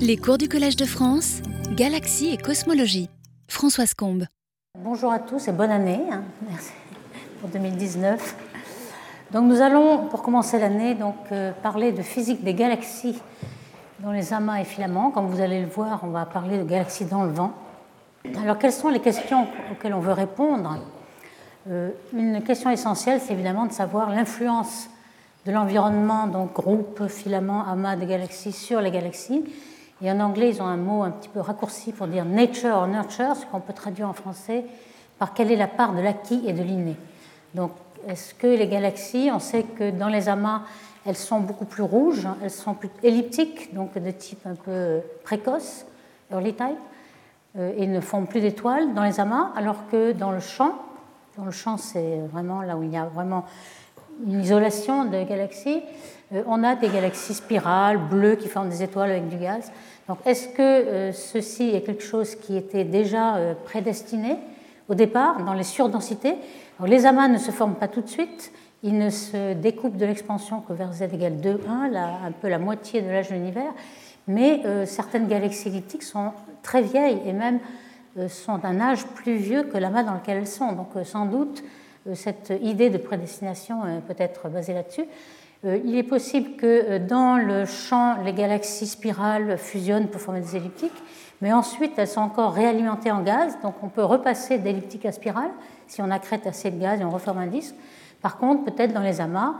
Les cours du Collège de France, Galaxie et Cosmologie. Françoise Combe. Bonjour à tous et bonne année. Hein. Merci pour 2019. Donc nous allons, pour commencer l'année, donc euh, parler de physique des galaxies dans les amas et filaments. Comme vous allez le voir, on va parler de galaxies dans le vent. Alors quelles sont les questions auxquelles on veut répondre? Euh, Une question essentielle, c'est évidemment de savoir l'influence de l'environnement, donc groupe, filament, amas de galaxies sur les galaxies. Et en anglais, ils ont un mot un petit peu raccourci pour dire nature or nurture, ce qu'on peut traduire en français par quelle est la part de l'acquis et de l'inné. Donc, est-ce que les galaxies, on sait que dans les amas, elles sont beaucoup plus rouges, elles sont plus elliptiques, donc de type un peu précoce, early type, euh, et ne font plus d'étoiles dans les amas, alors que dans le champ, dans le champ, c'est vraiment là où il y a vraiment une isolation de galaxies, euh, on a des galaxies spirales, bleues, qui forment des étoiles avec du gaz. Donc, est-ce que euh, ceci est quelque chose qui était déjà euh, prédestiné au départ dans les surdensités? Les amas ne se forment pas tout de suite. Ils ne se découpent de l'expansion que vers z égale 2, 1, un peu la moitié de l'âge de l'univers. Mais certaines galaxies elliptiques sont très vieilles et même sont d'un âge plus vieux que l'amas dans lequel elles sont. Donc, sans doute, cette idée de prédestination peut être basée là-dessus. Euh, il est possible que euh, dans le champ, les galaxies spirales fusionnent pour former des elliptiques, mais ensuite elles sont encore réalimentées en gaz, donc on peut repasser d'elliptique à spirale si on accrète assez de gaz et on reforme un disque. Par contre, peut-être dans les amas,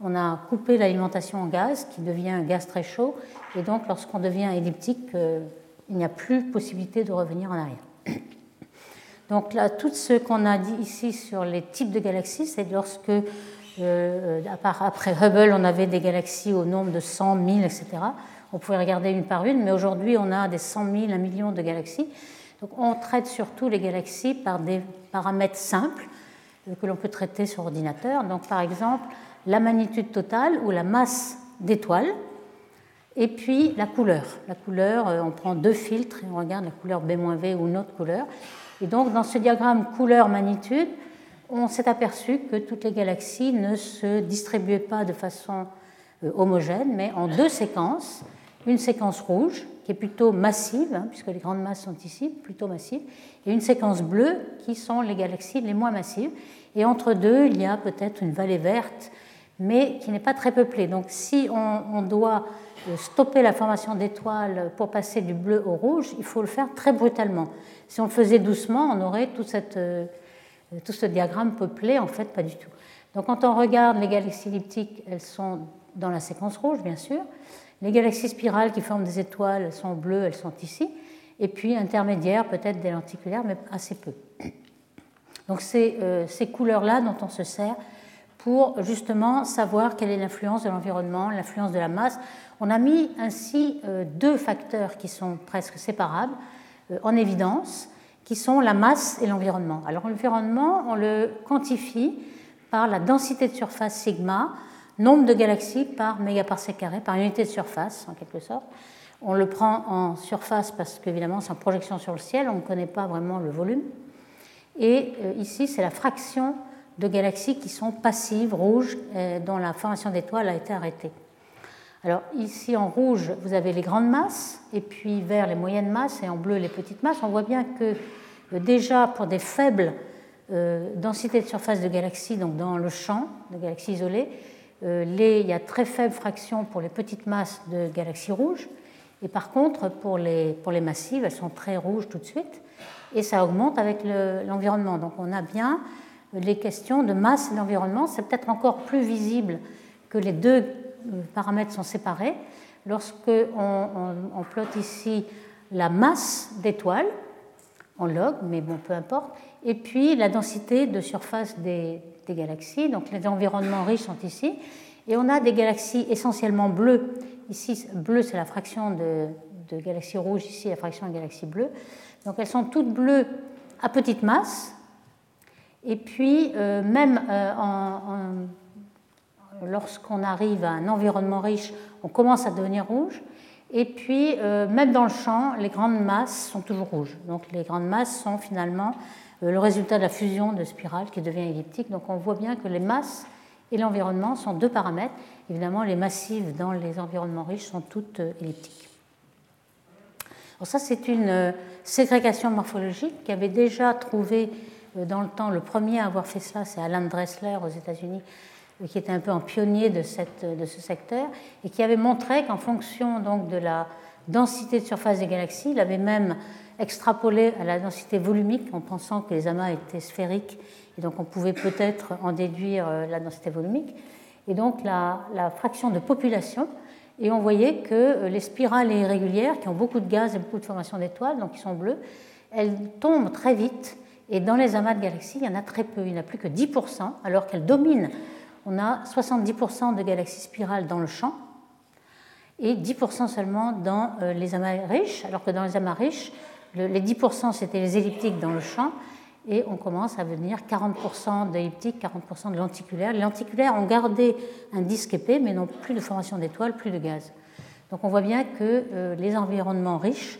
on a coupé l'alimentation en gaz qui devient un gaz très chaud, et donc lorsqu'on devient elliptique, euh, il n'y a plus possibilité de revenir en arrière. Donc là, tout ce qu'on a dit ici sur les types de galaxies, c'est lorsque euh, après Hubble, on avait des galaxies au nombre de 100 000, etc. On pouvait regarder une par une, mais aujourd'hui, on a des 100 000, 1 million de galaxies. Donc, on traite surtout les galaxies par des paramètres simples euh, que l'on peut traiter sur ordinateur. Donc, par exemple, la magnitude totale ou la masse d'étoiles, et puis la couleur. La couleur, euh, on prend deux filtres et on regarde la couleur B-V ou une autre couleur. Et donc, dans ce diagramme couleur-magnitude, on s'est aperçu que toutes les galaxies ne se distribuaient pas de façon euh, homogène, mais en deux séquences. Une séquence rouge, qui est plutôt massive, hein, puisque les grandes masses sont ici, plutôt massive, et une séquence bleue, qui sont les galaxies les moins massives. Et entre deux, il y a peut-être une vallée verte, mais qui n'est pas très peuplée. Donc si on, doit stopper la formation d'étoiles pour passer du bleu au rouge, il faut le faire très brutalement. Si on le faisait doucement, on aurait euh, tout ce diagramme peuplé, en fait, pas du tout. Donc quand on regarde les galaxies elliptiques, elles sont dans la séquence rouge, bien sûr. Les galaxies spirales qui forment des étoiles, sont bleues, elles sont ici. Et puis intermédiaires, peut-être des lenticulaires, mais assez peu. Donc c'est euh, ces couleurs-là dont on se sert pour justement savoir quelle est l'influence de l'environnement, l'influence de la masse. On a mis ainsi euh, deux facteurs qui sont presque séparables euh, en évidence qui sont la masse et l'environnement. Alors l'environnement, on le quantifie par la densité de surface sigma, nombre de galaxies par mégaparsec carré, par unité de surface en quelque sorte. On le prend en surface parce qu'évidemment c'est en projection sur le ciel, on ne connaît pas vraiment le volume. Et euh, ici c'est la fraction de galaxies qui sont passives, rouges, dont la formation d'étoiles a été arrêtée. Alors ici en rouge, vous avez les grandes masses, et puis vert les moyennes masses, et en bleu les petites masses. On voit bien que euh, déjà pour des faibles euh, densités de surface de galaxies, donc dans le champ de galaxies isolées, euh, il y a très faible fraction pour les petites masses de galaxies rouges, et par contre pour les, pour les massives, elles sont très rouges tout de suite, et ça augmente avec l'environnement. donc on a bien les questions de masse et d'environnement. C'est peut-être encore plus visible que les deux paramètres sont séparés. Lorsque on, plotte ici la masse d'étoiles en log, mais bon, peu importe, et puis la densité de surface des, galaxies, donc les environnements riches sont ici, et on a des galaxies essentiellement bleues. Ici, bleu, c'est la fraction de, galaxies rouges, ici, la fraction de galaxies bleues. Donc elles sont toutes bleues à petite masse, et puis euh, même euh, en lorsqu'on arrive à un environnement riche, on commence à devenir rouge. Et puis, euh, même dans le champ, les grandes masses sont toujours rouges. Donc, les grandes masses sont finalement euh, le résultat de la fusion de spirales qui devient elliptique. Donc, on voit bien que les masses et l'environnement sont deux paramètres. Évidemment, les massives dans les environnements riches sont toutes euh, elliptiques. ça, c'est une ségrégation morphologique qui avait déjà trouvé dans le temps, le premier à avoir fait cela, c'est Alan Dressler aux États-Unis, qui était un peu en pionnier de, ce secteur, et qui avait montré qu'en fonction donc, de la densité de surface des galaxies, il avait même extrapolé à la densité volumique en pensant que les amas étaient sphériques, et donc on pouvait peut-être en déduire la densité volumique. Et donc la, la fraction de population et on voyait que euh, les spirales irrégulières, qui ont beaucoup de gaz et beaucoup de formations d'étoiles, donc qui sont bleues, elles tombent très vite. Et dans les amas de galaxies, il y en a très peu. Il n'y en a plus que 10%, alors qu'elles dominent. On a 70% de galaxies spirales dans le champ et 10% seulement dans euh, les amas riches, alors que dans les amas riches, les 10% c'était les elliptiques dans le champ et on commence à venir 40% d'elliptiques, 40% de lenticulaires. Les lenticulaires ont gardé un disque épais, mais n'ont plus de formation d'étoiles, plus de gaz. Donc on voit bien que euh, les environnements riches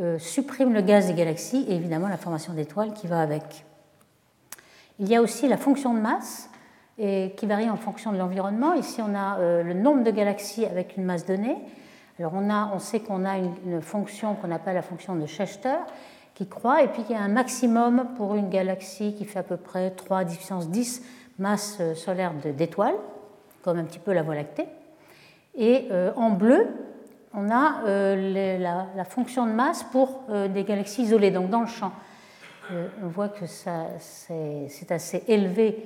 euh, suppriment le gaz des galaxies et évidemment la formation d'étoiles qui va avec. Il y a aussi la fonction de masse et qui varie en fonction de l'environnement. Ici, on a euh, le nombre de galaxies avec une masse donnée. Alors on, a, on sait qu'on a une, fonction qu'on appelle la fonction de Schechter qui croît, et puis il y a un maximum pour une galaxie qui fait à peu près 3 à 10 puissance 10 masses euh, solaires d'étoiles, comme un petit peu la Voie lactée. Et euh, en bleu, on a la, fonction de masse pour des galaxies isolées, donc dans le champ. on voit que c'est assez élevé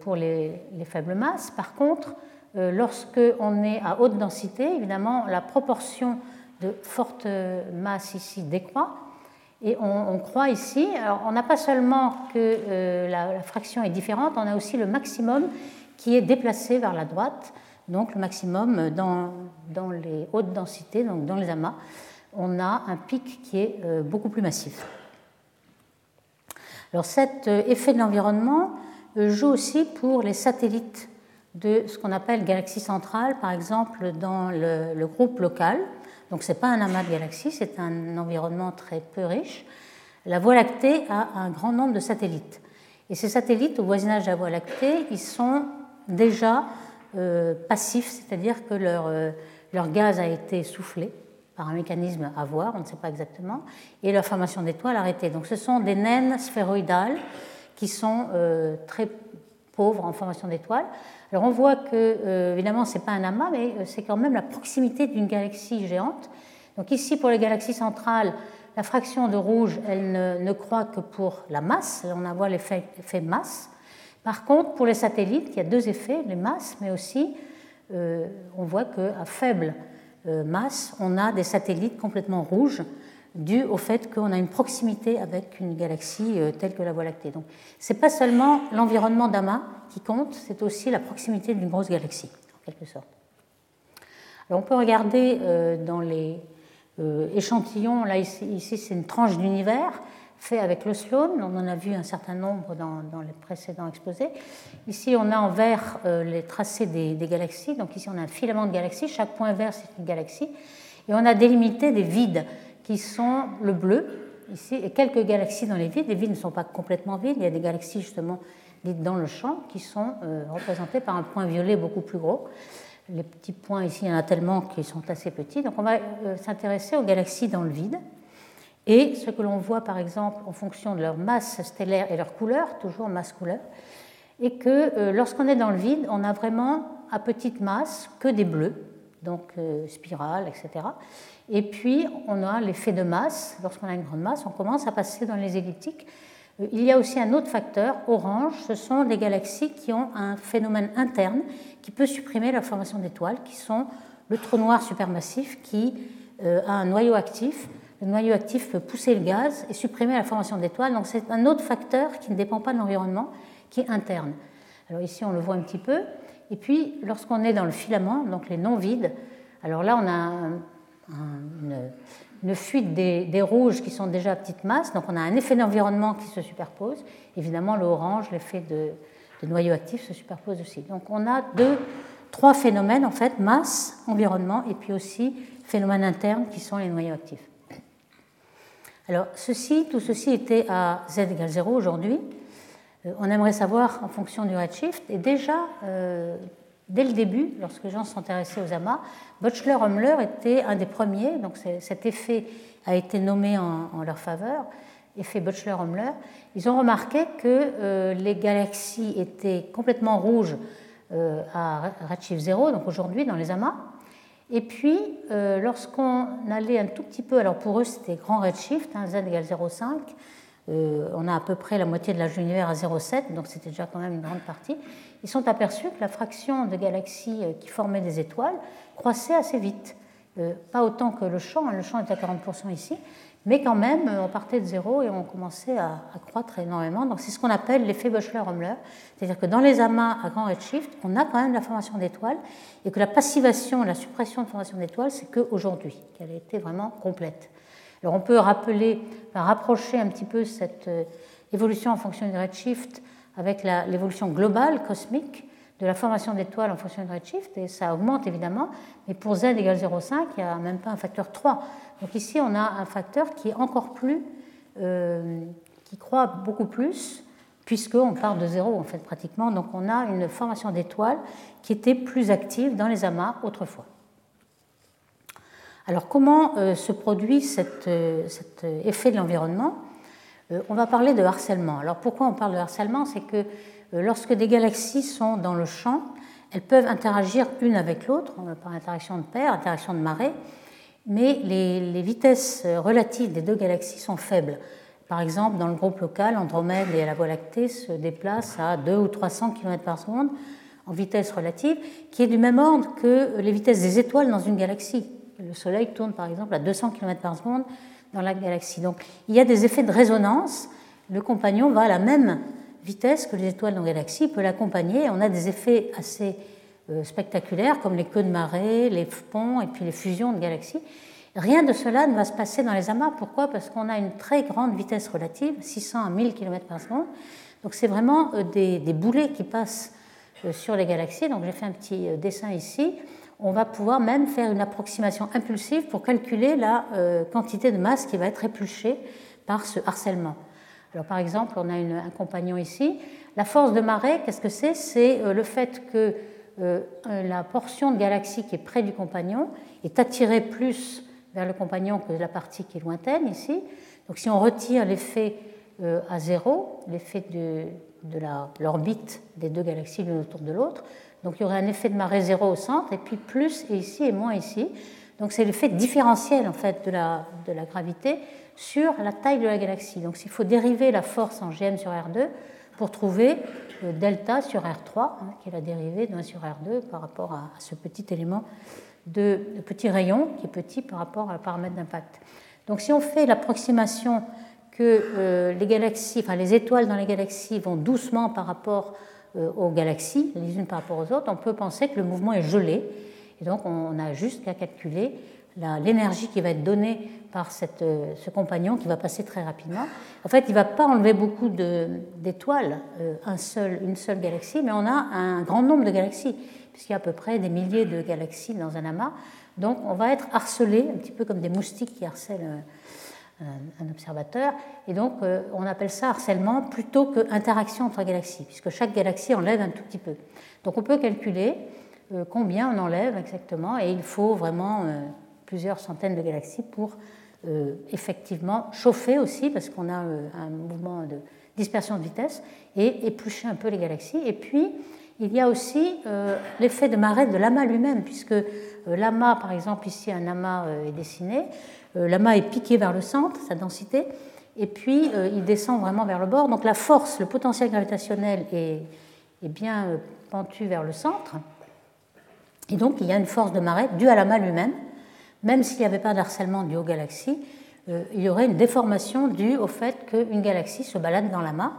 pour les, les, faibles masses. Par contre, lorsque on est à haute densité, évidemment, la proportion de forte masse ici décroît, et on, croit ici, alors on n'a pas seulement que euh, la, fraction est différente, on a aussi le maximum qui est déplacé vers la droite, donc le maximum dans, dans les hautes densités, donc dans les amas, on a un pic qui est euh, beaucoup plus massif. Alors cet euh, effet de l'environnement joue aussi pour les satellites de ce qu'on appelle galaxie centrale, par exemple dans le, le groupe local. Donc ce n'est pas un amas de galaxies, c'est un environnement très peu riche. La Voie lactée a un grand nombre de satellites. Et ces satellites, au voisinage de la Voie lactée, ils sont déjà euh, passifs, c'est-à-dire que leur, euh, leur gaz a été soufflé par un mécanisme à voir, on ne sait pas exactement, et leur formation d'étoiles arrêtée. Donc ce sont des naines sphéroïdales qui sont euh, très pauvres en formation d'étoiles. Alors on voit que, euh, évidemment, ce n'est pas un amas, mais euh, c'est quand même la proximité d'une galaxie géante. Donc ici, pour les galaxies centrales, la fraction de rouge, elle ne, croît que pour la masse. Là, on voit l'effet masse. Par contre, pour les satellites, il y a deux effets, les masses, mais aussi, on voit qu'à faible masse, on a des satellites complètement rouges dû au fait qu'on a une proximité avec une galaxie euh, telle que la Voie lactée. Donc, ce n'est pas seulement l'environnement d'amas qui compte, c'est aussi la proximité d'une grosse galaxie, en quelque sorte. Alors, on peut regarder euh, dans les euh, échantillons, là ici, c'est une tranche d'univers fait avec le Sloan, on en a vu un certain nombre dans, les précédents exposés. Ici, on a en vert les tracés des, des, galaxies, donc ici on a un filament de galaxies, chaque point vert c'est une galaxie, et on a délimité des vides qui sont le bleu, ici, et quelques galaxies dans les vides. Les vides ne sont pas complètement vides, il y a des galaxies justement dites dans le champ qui sont euh, représentées par un point violet beaucoup plus gros. Les petits points ici, il y en a tellement qu'ils sont assez petits. Donc on va euh, s'intéresser aux galaxies dans le vide. Et ce que l'on voit par exemple en fonction de leur masse stellaire et leur couleur, toujours masse-couleur, et que euh, lorsqu'on est dans le vide, on a vraiment à petite masse que des bleus, donc spirales, etc. Et puis, on a l'effet de masse. Lorsqu'on a une grande masse, on commence à passer dans les elliptiques. Euh, il y a aussi un autre facteur, orange, ce sont les galaxies qui ont un phénomène interne qui peut supprimer la formation d'étoiles, qui sont le trou noir supermassif qui euh, a un noyau actif. Le noyau actif peut pousser le gaz et supprimer la formation d'étoiles. Donc c'est un autre facteur qui ne dépend pas de l'environnement, qui est interne. Alors ici on le voit un petit peu. Et puis lorsqu'on est dans le filament, donc les non vides, alors là on a un, une, fuite des, rouges qui sont déjà à petite masse. Donc on a un effet d'environnement qui se superpose. Évidemment, le orange, l'effet de, noyau actif se superpose aussi. Donc on a deux, trois phénomènes en fait, masse, environnement, et puis aussi phénomènes internes qui sont les noyaux actifs. Alors ceci, tout ceci était à z égale 0 aujourd'hui. Euh, on aimerait savoir en fonction du redshift. Et déjà, euh, dès le début, lorsque les gens intéressés aux amas, Butchler-Humler était un des premiers, donc cet effet a été nommé en, leur faveur, effet Butchler-Humler. Ils ont remarqué que euh, les galaxies étaient complètement rouges euh, à redshift 0, donc aujourd'hui dans les amas. Et puis, euh, lorsqu'on allait un tout petit peu, alors pour eux c'était grand redshift, hein, z égale 0,5, euh, on a à peu près la moitié de l'âge de l'univers à 0,7, donc c'était déjà quand même une grande partie. Ils sont aperçus que la fraction de galaxies euh, qui formaient des étoiles croissait assez vite. Euh, pas autant que le champ, hein, le champ est à 40% ici, mais quand même, on partait de zéro et on commençait à, croître énormément. Donc c'est ce qu'on appelle l'effet Butchler-Humler, c'est-à-dire que dans les amas à grand redshift, on a quand même la formation d'étoiles et que la passivation, la suppression de formation d'étoiles, c'est qu'aujourd'hui, qu'elle a été vraiment complète. Alors on peut rappeler, rapprocher un petit peu cette euh, évolution en fonction du redshift avec l'évolution globale cosmique de la formation d'étoiles en fonction du redshift, et ça augmente évidemment, mais pour z égale 0,5, il n'y a même pas un facteur 3. Donc ici, on a un facteur qui est encore plus, euh, qui croît beaucoup plus, puisqu'on part de zéro en fait pratiquement, donc on a une formation d'étoiles qui était plus active dans les amas autrefois. Alors comment euh, se produit euh, cet effet de l'environnement? Euh, On va parler de harcèlement. Alors pourquoi on parle de harcèlement? C'est que lorsque des galaxies sont dans le champ, elles peuvent interagir une avec l'autre. Par interaction de paire, interaction de marée, mais les, vitesses relatives des deux galaxies sont faibles. Par exemple, dans le groupe local, Andromède et la Voie lactée se déplacent à 2 ou 300 km par seconde en vitesse relative, qui est du même ordre que les vitesses des étoiles dans une galaxie le Soleil tourne par exemple à 200 km par seconde dans la galaxie. Donc il y a des effets de résonance. Le compagnon va à la même vitesse que les étoiles dans la galaxie, il peut l'accompagner. On a des effets assez euh, spectaculaires comme les queues de marée, les ponts et puis les fusions de galaxies. Rien de cela ne va se passer dans les amas. Pourquoi? Parce qu'on a une très grande vitesse relative, 600 à 1000 km par seconde. Donc c'est vraiment euh, des, des, boulets qui passent euh, sur les galaxies. Donc j'ai fait un petit dessin ici on va pouvoir même faire une approximation impulsive pour calculer la euh, quantité de masse qui va être épluchée par ce harcèlement. Alors, par exemple, on a un compagnon ici. La force de marée, qu'est-ce que c'est? C'est euh, le fait que euh, la portion de galaxie qui est près du compagnon est attirée plus vers le compagnon que la partie qui est lointaine ici. Donc, si on retire l'effet à zéro, l'effet de, de l'orbite des deux galaxies l'une autour de l'autre, donc il y aurait un effet de marée zéro au centre, et puis plus ici et moins ici. Donc c'est l'effet différentiel en fait de la, de la gravité sur la taille de la galaxie. Donc s'il faut dériver la force en gm sur R2 pour trouver le delta sur R3, hein, qui est la dérivée de 1 sur R2 par rapport à, ce petit élément de, petit rayon qui est petit par rapport à paramètre d'impact. Donc si on fait l'approximation que euh, les galaxies, enfin les étoiles dans les galaxies vont doucement par rapport aux galaxies, les unes par rapport aux autres, on peut penser que le mouvement est gelé. Et donc, on a juste qu'à calculer l'énergie qui va être donnée par cette, euh, ce compagnon qui va passer très rapidement. En fait, il ne va pas enlever beaucoup d'étoiles, euh, un seul, une seule galaxie, mais on a un grand nombre de galaxies, puisqu'il y a à peu près des milliers de galaxies dans un amas. Donc, on va être harcelé, un petit peu comme des moustiques qui harcèlent un observateur. Et donc, euh, on appelle ça harcèlement plutôt que interaction entre galaxies, puisque chaque galaxie enlève un tout petit peu. Donc, on peut calculer euh, combien on enlève exactement, et il faut vraiment euh, plusieurs centaines de galaxies pour effectivement chauffer aussi, parce qu'on a un mouvement de dispersion de vitesse, et éplucher un peu les galaxies. Et puis, il y a aussi l'effet de marée de l'amas lui-même, puisque l'amas, par exemple, ici, un amas est dessiné, euh, l'amas est piqué vers le centre, sa densité, et puis euh, il descend vraiment vers le bord. Donc la force, le potentiel gravitationnel est, bien euh, pentu vers le centre. Et donc il y a une force de marée due à l'amas lui-même. Même s'il n'y avait pas d'harcèlement dû aux galaxies, il y aurait une déformation due au fait qu'une galaxie se balade dans l'amas.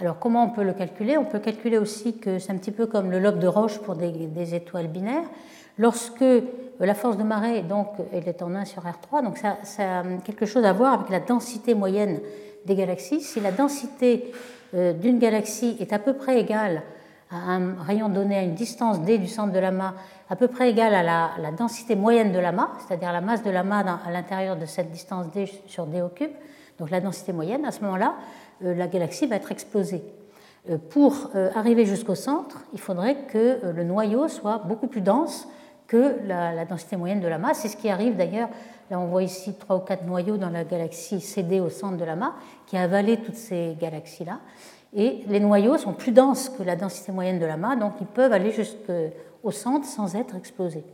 Alors comment on peut le calculer? On peut calculer aussi que c'est un petit peu comme le lobe de roche pour des étoiles binaires. Lorsque la force de marée, donc, elle est en 1 sur R3, donc ça, a quelque chose à voir avec la densité moyenne des galaxies. Si la densité euh, d'une galaxie est à peu près égale à un rayon donné à une distance d du centre de l'amas, à peu près égale à la, densité moyenne de l'amas, c'est-à-dire la masse de l'amas à l'intérieur de cette distance d sur d au cube, donc la densité moyenne, à ce moment-là, euh, la galaxie va être explosée. Pour arriver jusqu'au centre, il faudrait que le noyau soit beaucoup plus dense que la, densité moyenne de la masse. C'est ce qui arrive d'ailleurs. Là, on voit ici trois ou quatre noyaux dans la galaxie CD au centre de la masse, qui a toutes ces galaxies-là. Et les noyaux sont plus denses que la densité moyenne de l'amas, donc ils peuvent aller jusqu'au centre sans être explosés.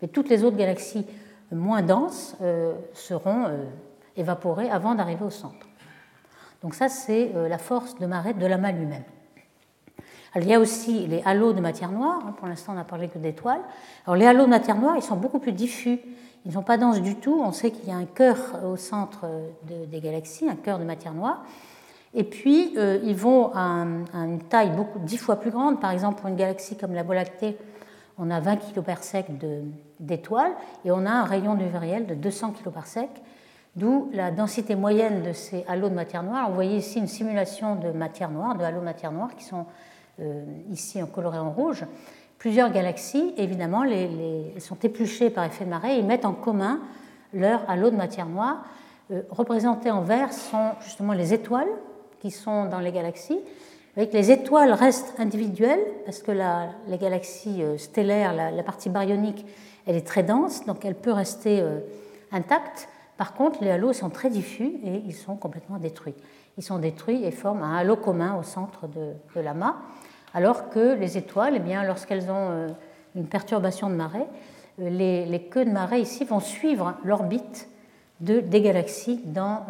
Mais toutes les autres galaxies moins denses euh, seront euh, évaporées avant d'arriver au centre. Donc ça, c'est euh, la force de marée de l'amas lui-même. il y a aussi les halos de matière noire. Hein, pour l'instant, on n'a parlé que d'étoiles. Alors les halos de matière noire, ils sont beaucoup plus diffus. Ils ne sont pas denses du tout. On sait qu'il y a un cœur au centre des galaxies, un cœur de matière noire. Et puis, euh, ils vont à, une taille beaucoup, dix fois plus grande. Par exemple, pour une galaxie comme la Voie lactée, on a 20 kg par sec d'étoiles et on a un rayon vériel de 200 kg par sec, d'où la densité moyenne de ces halos de matière noire. Vous voyez ici une simulation de matière noire, de halos de matière noire qui sont euh, ici en coloré en rouge. Plusieurs galaxies, évidemment, sont épluchées par effet de marée et mettent en commun leur halo de matière noire. Euh, représentés en vert sont justement les étoiles qui sont dans les galaxies. Avec les étoiles restent individuelles parce que la, les galaxies euh, stellaires, la, partie baryonique, elle est très dense, donc elle peut rester euh, intacte. Par contre, les halos sont très diffus et ils sont complètement détruits. Ils sont détruits et forment un halo commun au centre de, de l'amas, alors que les étoiles, eh bien, lorsqu'elles ont euh, une perturbation de marée, les, les, queues de marée ici vont suivre l'orbite de, des galaxies dans,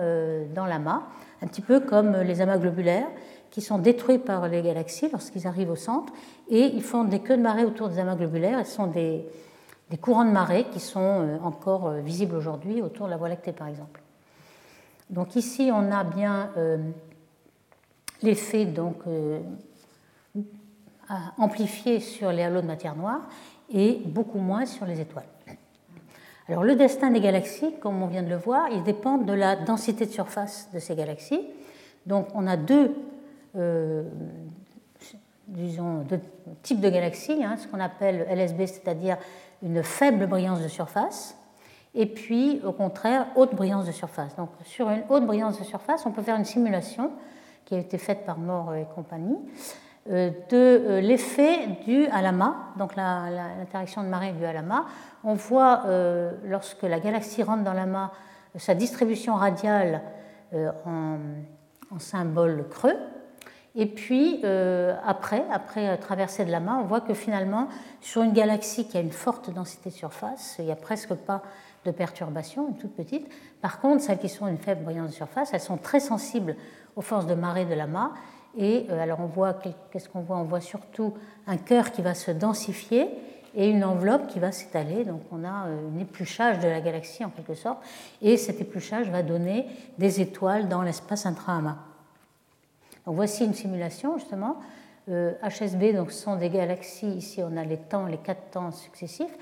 dans l'amas un petit peu comme les amas globulaires qui sont détruits par les galaxies lorsqu'ils arrivent au centre, et ils font des queues de marée autour des amas globulaires, et sont des, courants de marée qui sont euh, encore euh, visibles aujourd'hui autour de la Voie lactée, par exemple. Donc ici, on a bien euh, l'effet donc, amplifié sur les halos de matière noire et beaucoup moins sur les étoiles. Alors le destin des galaxies, comme on vient de le voir, il dépend de la densité de surface de ces galaxies. Donc on a deux, disons, deux types de galaxies, hein, ce qu'on appelle LSB, c'est-à-dire une faible brillance de surface, et puis au contraire haute brillance de surface. Donc sur une haute brillance de surface, on peut faire une simulation qui a été faite par Moore et compagnie euh, de euh, l'effet dû à l'amas, donc l'interaction de marée due à l'amas. On voit euh, lorsque la galaxie rentre dans l'amas sa distribution radiale en, symbole creux. Et puis après, après traversée de l'amas, on voit que finalement, sur une galaxie qui a une forte densité de surface, il n'y a presque pas de perturbation, une toute petite. Par contre, celles qui sont une faible brillance de surface, elles sont très sensibles aux forces de marée de l'amas et euh, alors on voit, qu'est-ce qu'on voit? On voit surtout un cœur qui va se densifier et une enveloppe qui va s'étaler. Donc on a euh, un épluchage de la galaxie en quelque sorte. Et cet épluchage va donner des étoiles dans l'espace intra-amas. Voici une simulation justement. HSB, euh, donc ce sont des galaxies, ici on a les temps, les quatre temps successifs,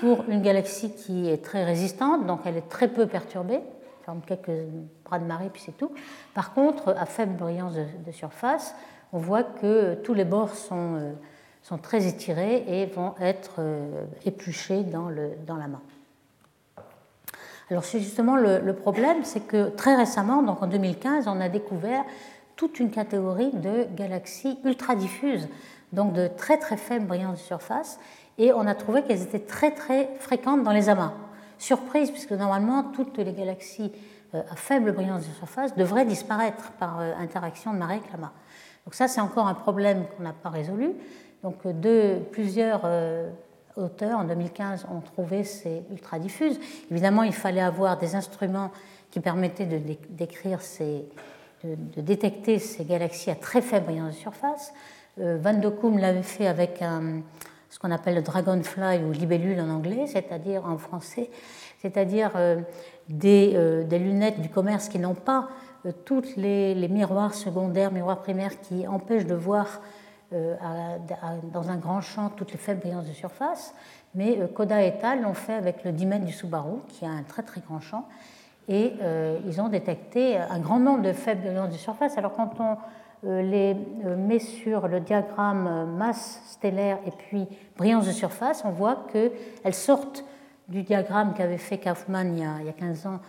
pour une galaxie qui est très résistante, donc elle est très peu perturbée, quelques bras de marée, puis c'est tout. Par contre, à faible brillance de, surface, on voit que tous les bords sont, euh, très étirés et vont être euh, épluchés dans, le, dans la main. Alors c'est justement le, problème, c'est que très récemment, donc en 2015, on a découvert toute une catégorie de galaxies ultra diffuses, donc de très très faible brillance de surface, et on a trouvé qu'elles étaient très très fréquentes dans les amas. Surprise, puisque normalement, toutes les galaxies euh, à faible brillance de surface devraient disparaître par euh, interaction de marée avec Donc ça, c'est encore un problème qu'on n'a pas résolu. Donc de, plusieurs euh, auteurs en 2015 ont trouvé ces ultra-diffuses. Évidemment, il fallait avoir des instruments qui permettaient de, décrire ces, de, détecter ces galaxies à très faible brillance de surface. Van de Koom l'avait fait avec ce qu'on appelle le dragonfly ou libellule en anglais, c'est-à-dire en français, c'est-à-dire euh, euh, des, lunettes du commerce qui n'ont pas euh, tous les, miroirs secondaires, miroirs primaires qui empêchent de voir dans un grand champ toutes les faibles brillances de surface. Mais Koda et al. l'ont fait avec le 10 mètres du Subaru, qui a un très très grand champ, et ils ont détecté un grand nombre de faibles brillances de surface. Alors quand on euh, les euh, met sur le diagramme euh, masse stellaire et puis brillance de surface, on voit qu'elles sortent du diagramme qu'avait fait Kaufman il y, a, 15 ans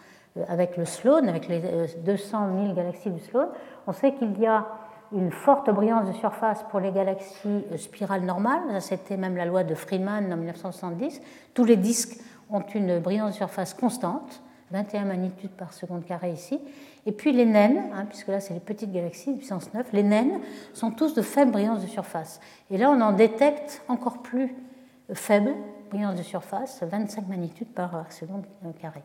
avec le Sloan, avec les 200 000 galaxies du Sloan. On sait qu'il y a une forte brillance de surface pour les galaxies spirales normales. C'était même la loi de Friedman en 1970. Tous les disques ont une brillance de surface constante, 21 magnitudes par seconde carré ici. Et puis les naines, hein, puisque là c'est les petites galaxies de puissance 9, les naines sont tous de faible brillance de surface. Et là on en détecte encore plus faible brillance de surface, 25 magnitudes par seconde carré.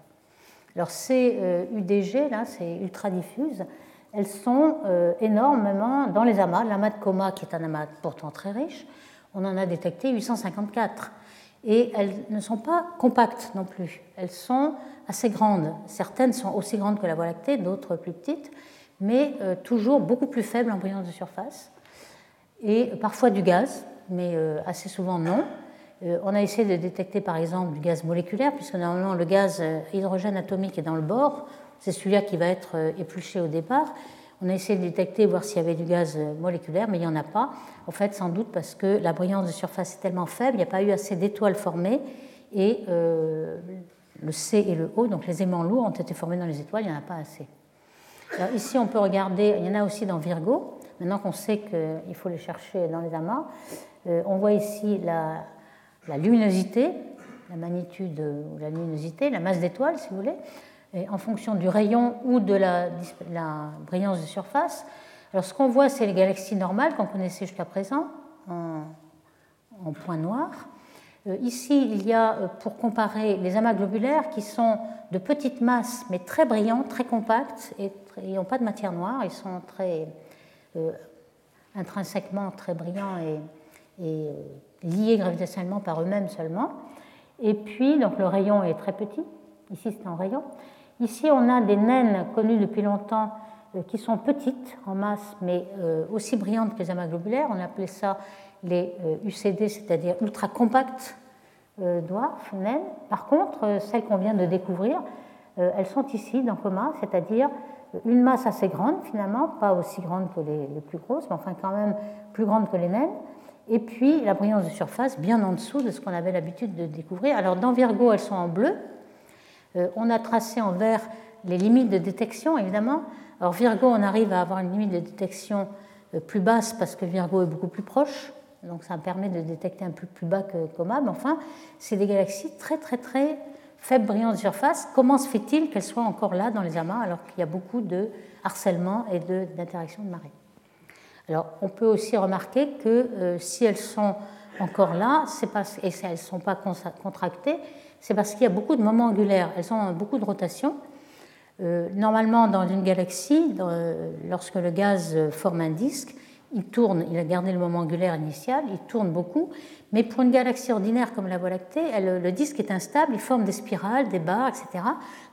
Alors ces euh, UDG, là, c'est ultra diffuses, elles sont euh, énormément dans les amas. L'amas de coma, qui est un amas pourtant très riche, on en a détecté 854. Et elles ne sont pas compactes non plus. Elles sont assez grandes. Certaines sont aussi grandes que la Voie lactée, d'autres plus petites, mais euh, toujours beaucoup plus faibles en brillance de surface. Et parfois du gaz, mais assez souvent non. Euh, on a essayé de détecter par exemple du gaz moléculaire, puisque normalement le gaz euh, hydrogène atomique est dans le bord, c'est celui-là qui va être euh, épluché au départ. On a essayé de détecter, voir s'il y avait du gaz moléculaire, mais il n'y en a pas. En fait, sans doute parce que la brillance de surface est tellement faible, il n'y a pas eu assez d'étoiles formées, et le C et le O, donc les aimants lourds, ont été formés dans les étoiles, il n'y en a pas assez. ici, on peut regarder, il y en a aussi dans Virgo, maintenant qu'on sait qu'il faut les chercher dans les amas. on voit ici la, luminosité, la magnitude ou la luminosité, la masse d'étoiles, si vous voulez, en fonction du rayon ou de la, brillance de surface. Alors, ce qu'on voit, c'est les galaxies normales qu'on connaissait jusqu'à présent, en, point noir. Euh, ici, il y a, euh, pour comparer, les amas globulaires qui sont de petites masses, mais très brillants, très compacts, et n'ont pas de matière noire, ils sont très euh, intrinsèquement très brillants et, liés gravitationnellement par eux-mêmes seulement. Et puis, donc le rayon est très petit. Ici, c'est un rayon. Ici, on a des naines connues depuis longtemps qui sont petites en masse, mais aussi brillantes que les amas globulaires. On appelait ça les UCD, euh, c'est-à-dire ultra compactes dwarfs, naines. Par contre, celles qu'on vient de découvrir, elles sont ici dans coma, c'est-à-dire une masse assez grande finalement, pas aussi grande que les, plus grosses, mais enfin quand même plus grande que les naines, et puis la brillance de surface bien en dessous de ce qu'on avait l'habitude de découvrir. Alors dans Virgo, elles sont en bleu. Euh, on a tracé en vert les limites de détection, évidemment. Alors Virgo, on arrive à avoir une limite de détection euh, plus basse parce que Virgo est beaucoup plus proche, donc ça permet de détecter un peu plus bas que Coma, mais enfin, c'est des galaxies très très très faible brillance de surface. Comment se fait-il qu'elles soient encore là dans les amas alors qu'il y a beaucoup de harcèlement et d'interaction de, de marée? Alors, on peut aussi remarquer que euh, si elles sont encore là, parce, et elles ne sont pas contractées, c'est parce qu'il y a beaucoup de moments angulaires, elles ont beaucoup de rotation. Euh, normalement, dans une galaxie, lorsque le gaz forme un disque, il tourne, il a gardé le moment angulaire initial, il tourne beaucoup, mais pour une galaxie ordinaire comme la Voie lactée, le disque est instable, il forme des spirales, des barres, etc.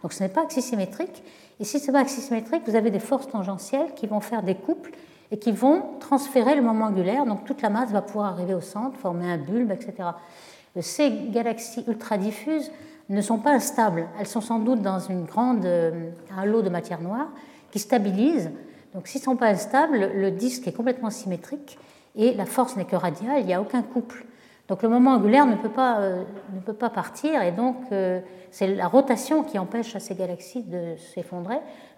Donc ce n'est pas axisymétrique. Et si ce n'est pas axisymétrique, vous avez des forces tangentielles qui vont faire des couples et qui vont transférer le moment angulaire. Donc toute la masse va pouvoir arriver au centre, former un bulbe, etc. Ces galaxies ultra diffuses ne sont pas instables. Elles sont sans doute dans une grande, euh, un lot de matière noire qui stabilise. Donc s'ils ne sont pas instables, le disque est complètement symétrique et la force n'est que radiale, il n'y a aucun couple. Donc le moment angulaire ne peut pas, euh, ne peut pas partir et donc euh, c'est la rotation qui empêche à ces galaxies de s'effondrer.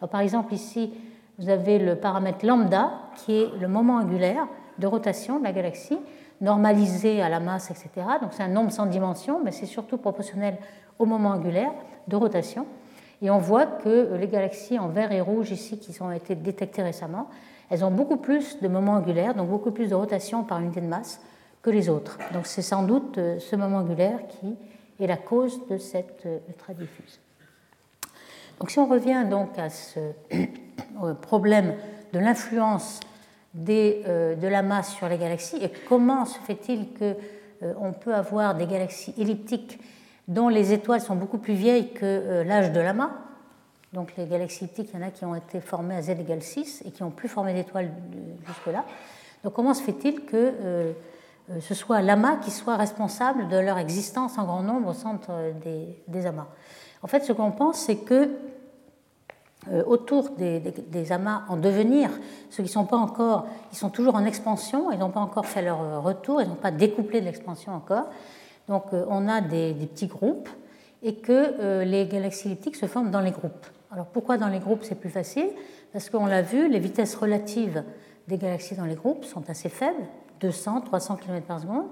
Par exemple ici, vous avez le paramètre lambda, qui est le moment angulaire de rotation de la galaxie, normalisé à la masse, etc. Donc c'est un nombre sans dimension, mais c'est surtout proportionnel au moment angulaire de rotation. Et on voit que les galaxies en vert et rouge ici, qui ont été détectées récemment, elles ont beaucoup plus de moments angulaires, donc beaucoup plus de rotation par unité de masse que les autres. Donc c'est sans doute euh, ce moment angulaire qui est la cause de cette euh, ultra-diffuse. Donc si on revient donc à ce problème de l'influence euh, de la masse sur les galaxies et comment se fait-il qu'on euh, peut avoir des galaxies elliptiques dont les étoiles sont beaucoup plus vieilles que euh, l'âge de l'amas. Donc les galaxies elliptiques, il y en a qui ont été formées à z égale 6 et qui n'ont plus formé d'étoiles jusque-là. Donc comment se fait-il que ce soit l'amas qui soit responsable de leur existence en grand nombre au centre des, amas? En fait, ce qu'on pense, c'est que euh, autour des, amas en devenir, ceux qui sont pas encore, ils sont toujours en expansion, ils n'ont pas encore fait leur euh, retour, ils n'ont pas découplé de l'expansion encore. Donc euh, on a des, petits groupes et que les galaxies elliptiques se forment dans les groupes. Alors pourquoi dans les groupes c'est plus facile? Parce qu'on l'a vu, les vitesses relatives des galaxies dans les groupes sont assez faibles, 200, 300 km par seconde,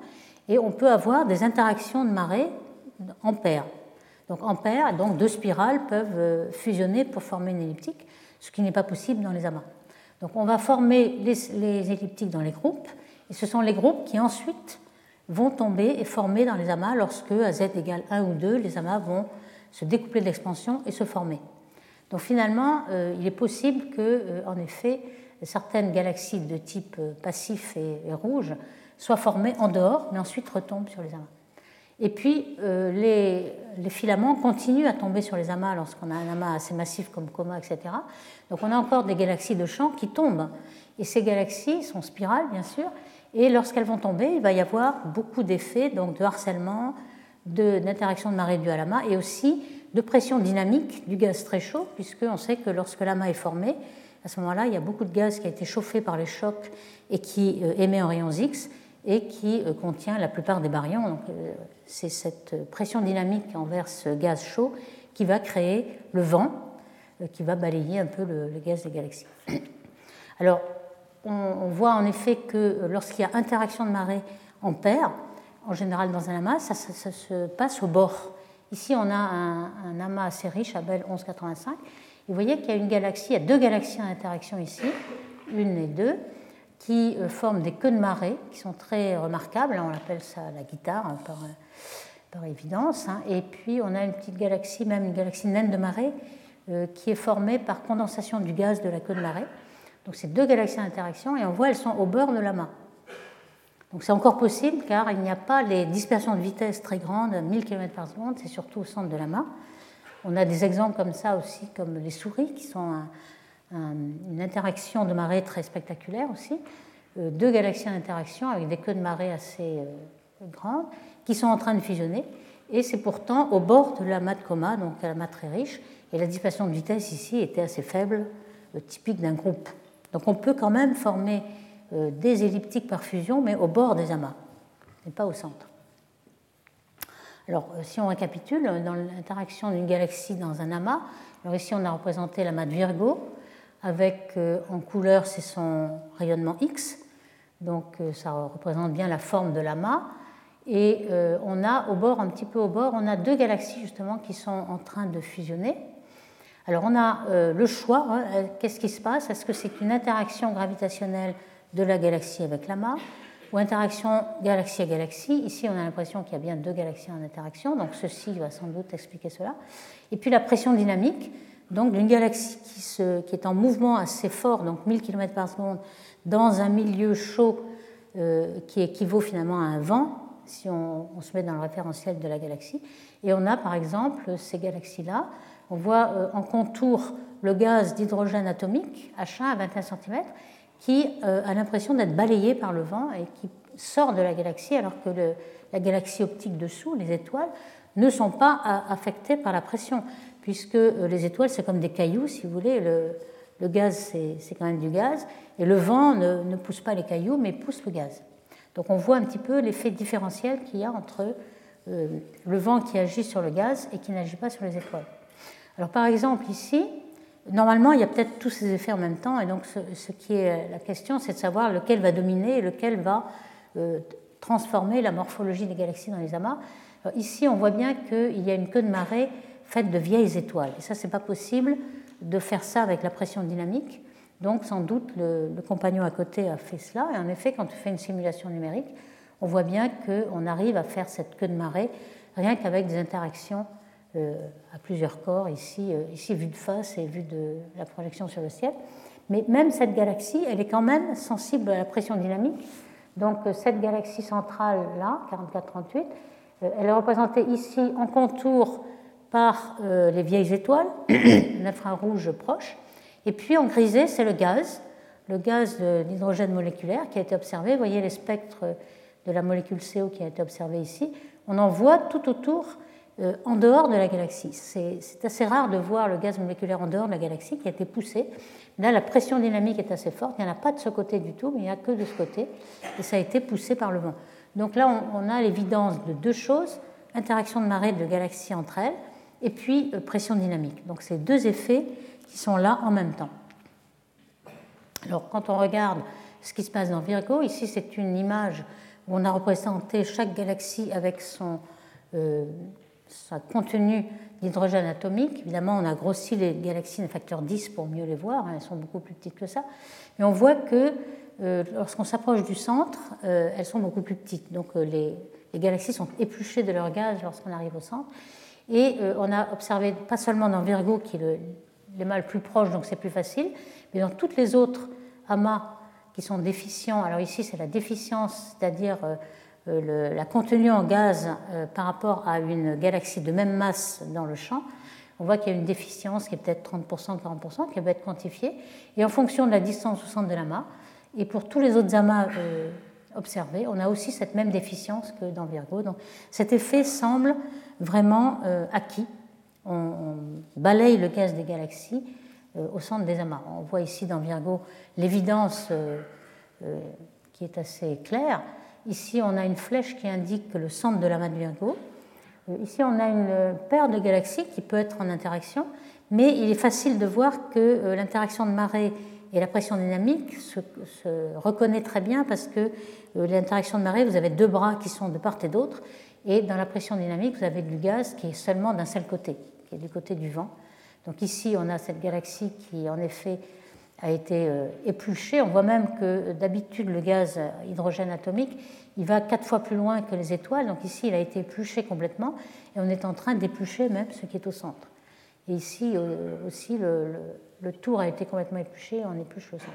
et on peut avoir des interactions de marée en paire. Donc en paire, donc deux spirales peuvent euh, fusionner pour former une elliptique, ce qui n'est pas possible dans les amas. Donc on va former les, elliptiques dans les groupes, et ce sont les groupes qui ensuite vont tomber et former dans les amas lorsque à z égale 1 ou 2, les amas vont se découpler de l'expansion et se former. Donc finalement, euh, il est possible que, euh, en effet, certaines galaxies de type passif et rouge soient formées en dehors, mais ensuite retombent sur les amas. Et puis, euh, les, filaments continuent à tomber sur les amas lorsqu'on a un amas assez massif comme Coma, etc. Donc, on a encore des galaxies de champ qui tombent. Et ces galaxies sont spirales, bien sûr. Et lorsqu'elles vont tomber, il va y avoir beaucoup d'effets, donc de harcèlement, d'interaction de, marée due à l'amas, et aussi de pression dynamique du gaz très chaud, puisqu'on sait que lorsque l'amas est formé, à ce moment-là, il y a beaucoup de gaz qui a été chauffé par les chocs et qui euh, émet en rayons X et qui euh, contient la plupart des baryons. Euh, c'est cette pression dynamique envers ce gaz chaud qui va créer le vent, qui va balayer un peu le, gaz des galaxies. Alors, on, voit en effet que lorsqu'il y a interaction de marée en paire, en général dans un amas, ça, se passe au bord. Ici, on a un, amas assez riche, Abel 1185. Et vous voyez qu'il y a une galaxie, il y a deux galaxies en interaction ici, une et deux qui euh, forment des queues de marée qui sont très remarquables. On appelle ça la guitare hein, par, euh, par, évidence. Hein. Et puis on a une petite galaxie, même une galaxie naine de marée, euh, qui est formée par condensation du gaz de la queue de marée. Donc c'est deux galaxies en interaction et on voit elles sont au bord de la. Donc c'est encore possible car il n'y a pas les dispersions de vitesse très grandes, 1000 km par seconde, c'est surtout au centre de la. On a des exemples comme ça aussi, comme les souris, qui sont une interaction de marée très spectaculaire aussi, euh, deux galaxies en interaction avec des queues de marée assez euh, grandes qui sont en train de fusionner. Et c'est pourtant au bord de l'amas de coma, donc un amas très riche, et la dispersion de vitesse ici était assez faible, euh, typique d'un groupe. Donc on peut quand même former des elliptiques par fusion, mais au bord des amas, et pas au centre. Alors, si on récapitule, dans l'interaction d'une galaxie dans un amas, alors ici on a représenté l'amas de Virgo, avec euh, en couleur c'est son rayonnement X, donc euh, ça représente bien la forme de l'amas. Et euh, on a au bord, un petit peu au bord, on a deux galaxies justement qui sont en train de fusionner. Alors on a le choix, hein, qu'est-ce qui se passe? Est-ce que c'est une interaction gravitationnelle de la galaxie avec l'amas ou interaction galaxie à galaxie Ici on a l'impression qu'il y a bien deux galaxies en interaction, donc ceci va sans doute expliquer cela. Et puis la pression dynamique, donc d'une galaxie qui, est en mouvement assez fort, donc 1000 km par seconde, dans un milieu chaud euh, qui équivaut finalement à un vent, si on, se met dans le référentiel de la galaxie. Et on a par exemple ces galaxies-là, on voit euh, en contour le gaz d'hydrogène atomique, H1 à 21 cm, qui euh, a l'impression d'être balayé par le vent et qui sort de la galaxie alors que la galaxie optique dessous, les étoiles, ne sont pas affectées par la pression puisque euh, les étoiles, c'est comme des cailloux, si vous voulez. Le, gaz, c'est quand même du gaz, et le vent ne, pousse pas les cailloux, mais pousse le gaz. Donc on voit un petit peu l'effet différentiel qu'il y a entre euh, le vent qui agit sur le gaz et qui n'agit pas sur les étoiles. Alors par exemple ici, normalement il y a peut-être tous ces effets en même temps, et donc ce, qui est la question, c'est de savoir lequel va dominer et lequel va euh, transformer la morphologie des galaxies dans les amas. ici on voit bien qu'il y a une queue de marée faites de vieilles étoiles. Et ça, c'est pas possible de faire ça avec la pression dynamique. Donc, sans doute, le, compagnon à côté a fait cela. Et en effet, quand on fait une simulation numérique, on voit bien qu'on arrive à faire cette queue de marée rien qu'avec des interactions euh, à plusieurs corps, ici, euh, ici vue de face et vue de la projection sur le ciel. Mais même cette galaxie, elle est quand même sensible à la pression dynamique. Donc, euh, cette galaxie centrale-là, 4438, elle est représentée ici en contour par euh, les vieilles étoiles, l'infrarouge proche. Et puis en grisé, c'est le gaz, le gaz d'hydrogène moléculaire qui a été observé. Vous voyez les spectres de la molécule CO qui a été observé ici. On en voit tout autour, euh, en dehors de la galaxie. C'est assez rare de voir le gaz moléculaire en dehors de la galaxie qui a été poussé. Là, la pression dynamique est assez forte. Il n'y en a pas de ce côté du tout, mais il n'y a que de ce côté. Et ça a été poussé par le vent. Donc là, on, a l'évidence de deux choses interaction de marée de galaxies entre elles et puis euh, pression dynamique. Donc c'est deux effets qui sont là en même temps. Alors quand on regarde ce qui se passe dans Virgo, ici c'est une image où on a représenté chaque galaxie avec son, euh, sa contenu d'hydrogène atomique. Évidemment, on a grossi les galaxies d'un facteur 10 pour mieux les voir, hein, elles sont beaucoup plus petites que ça. Mais on voit que euh, lorsqu'on s'approche du centre, euh, elles sont beaucoup plus petites. Donc les, les, galaxies sont épluchées de leur gaz lorsqu'on arrive au centre. Et on a observé, pas seulement dans Virgo, qui est le, le plus proche, donc c'est plus facile, mais dans toutes les autres amas qui sont déficients, alors ici c'est la déficience, c'est-à-dire euh, la contenue en gaz euh, par rapport à une galaxie de même masse dans le champ, on voit qu'il y a une déficience qui est peut-être 30%, 40%, qui va être quantifiée, et en fonction de la distance au centre de l'amas, et pour tous les autres amas euh, observés, on a aussi cette même déficience que dans Virgo. Donc cet effet semble vraiment acquis. On, balaye le gaz des galaxies au centre des amas. On voit ici dans Virgo l'évidence qui est assez claire. Ici, on a une flèche qui indique le centre de la de Virgo. Euh, ici, on a une paire de galaxies qui peut être en interaction, mais il est facile de voir que euh, l'interaction de marée et la pression dynamique se, reconnaît très bien parce que euh, l'interaction de marée, vous avez deux bras qui sont de part et d'autre, et dans la pression dynamique, vous avez du gaz qui est seulement d'un seul côté, qui est du côté du vent. Donc ici, on a cette galaxie qui, en effet, a été euh, épluché. On voit même que d'habitude le gaz hydrogène atomique, il va quatre fois plus loin que les étoiles. Donc ici, il a été épluché complètement et on est en train d'éplucher même ce qui est au centre. Et ici euh, aussi, le, tour a été complètement épluché et on épluche le centre.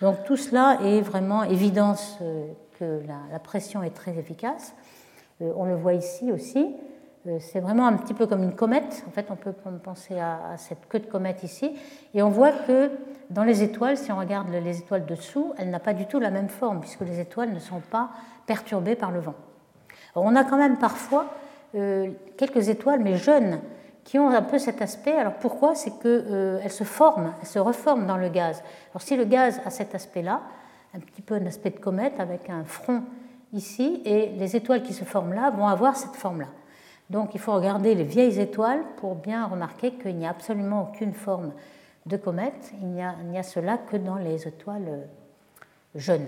Donc tout cela est vraiment évidence euh, que la, pression est très efficace. On le voit ici aussi. C'est vraiment un petit peu comme une comète. En fait, on peut penser à, à cette queue de comète ici. Et on voit que dans les étoiles, si on regarde les étoiles dessous, elle n'a pas du tout la même forme, puisque les étoiles ne sont pas perturbées par le vent. on a quand même parfois euh, quelques étoiles, mais jeunes, qui ont un peu cet aspect. Alors pourquoi? C'est qu'elles euh, se forment, elles se reforment dans le gaz. Alors si le gaz a cet aspect-là, un petit peu un aspect de comète avec un front ici, et les étoiles qui se forment là vont avoir cette forme-là. Donc il faut regarder les vieilles étoiles pour bien remarquer qu'il n'y a absolument aucune forme de comètes, il n'y a, cela que dans les étoiles euh, jeunes.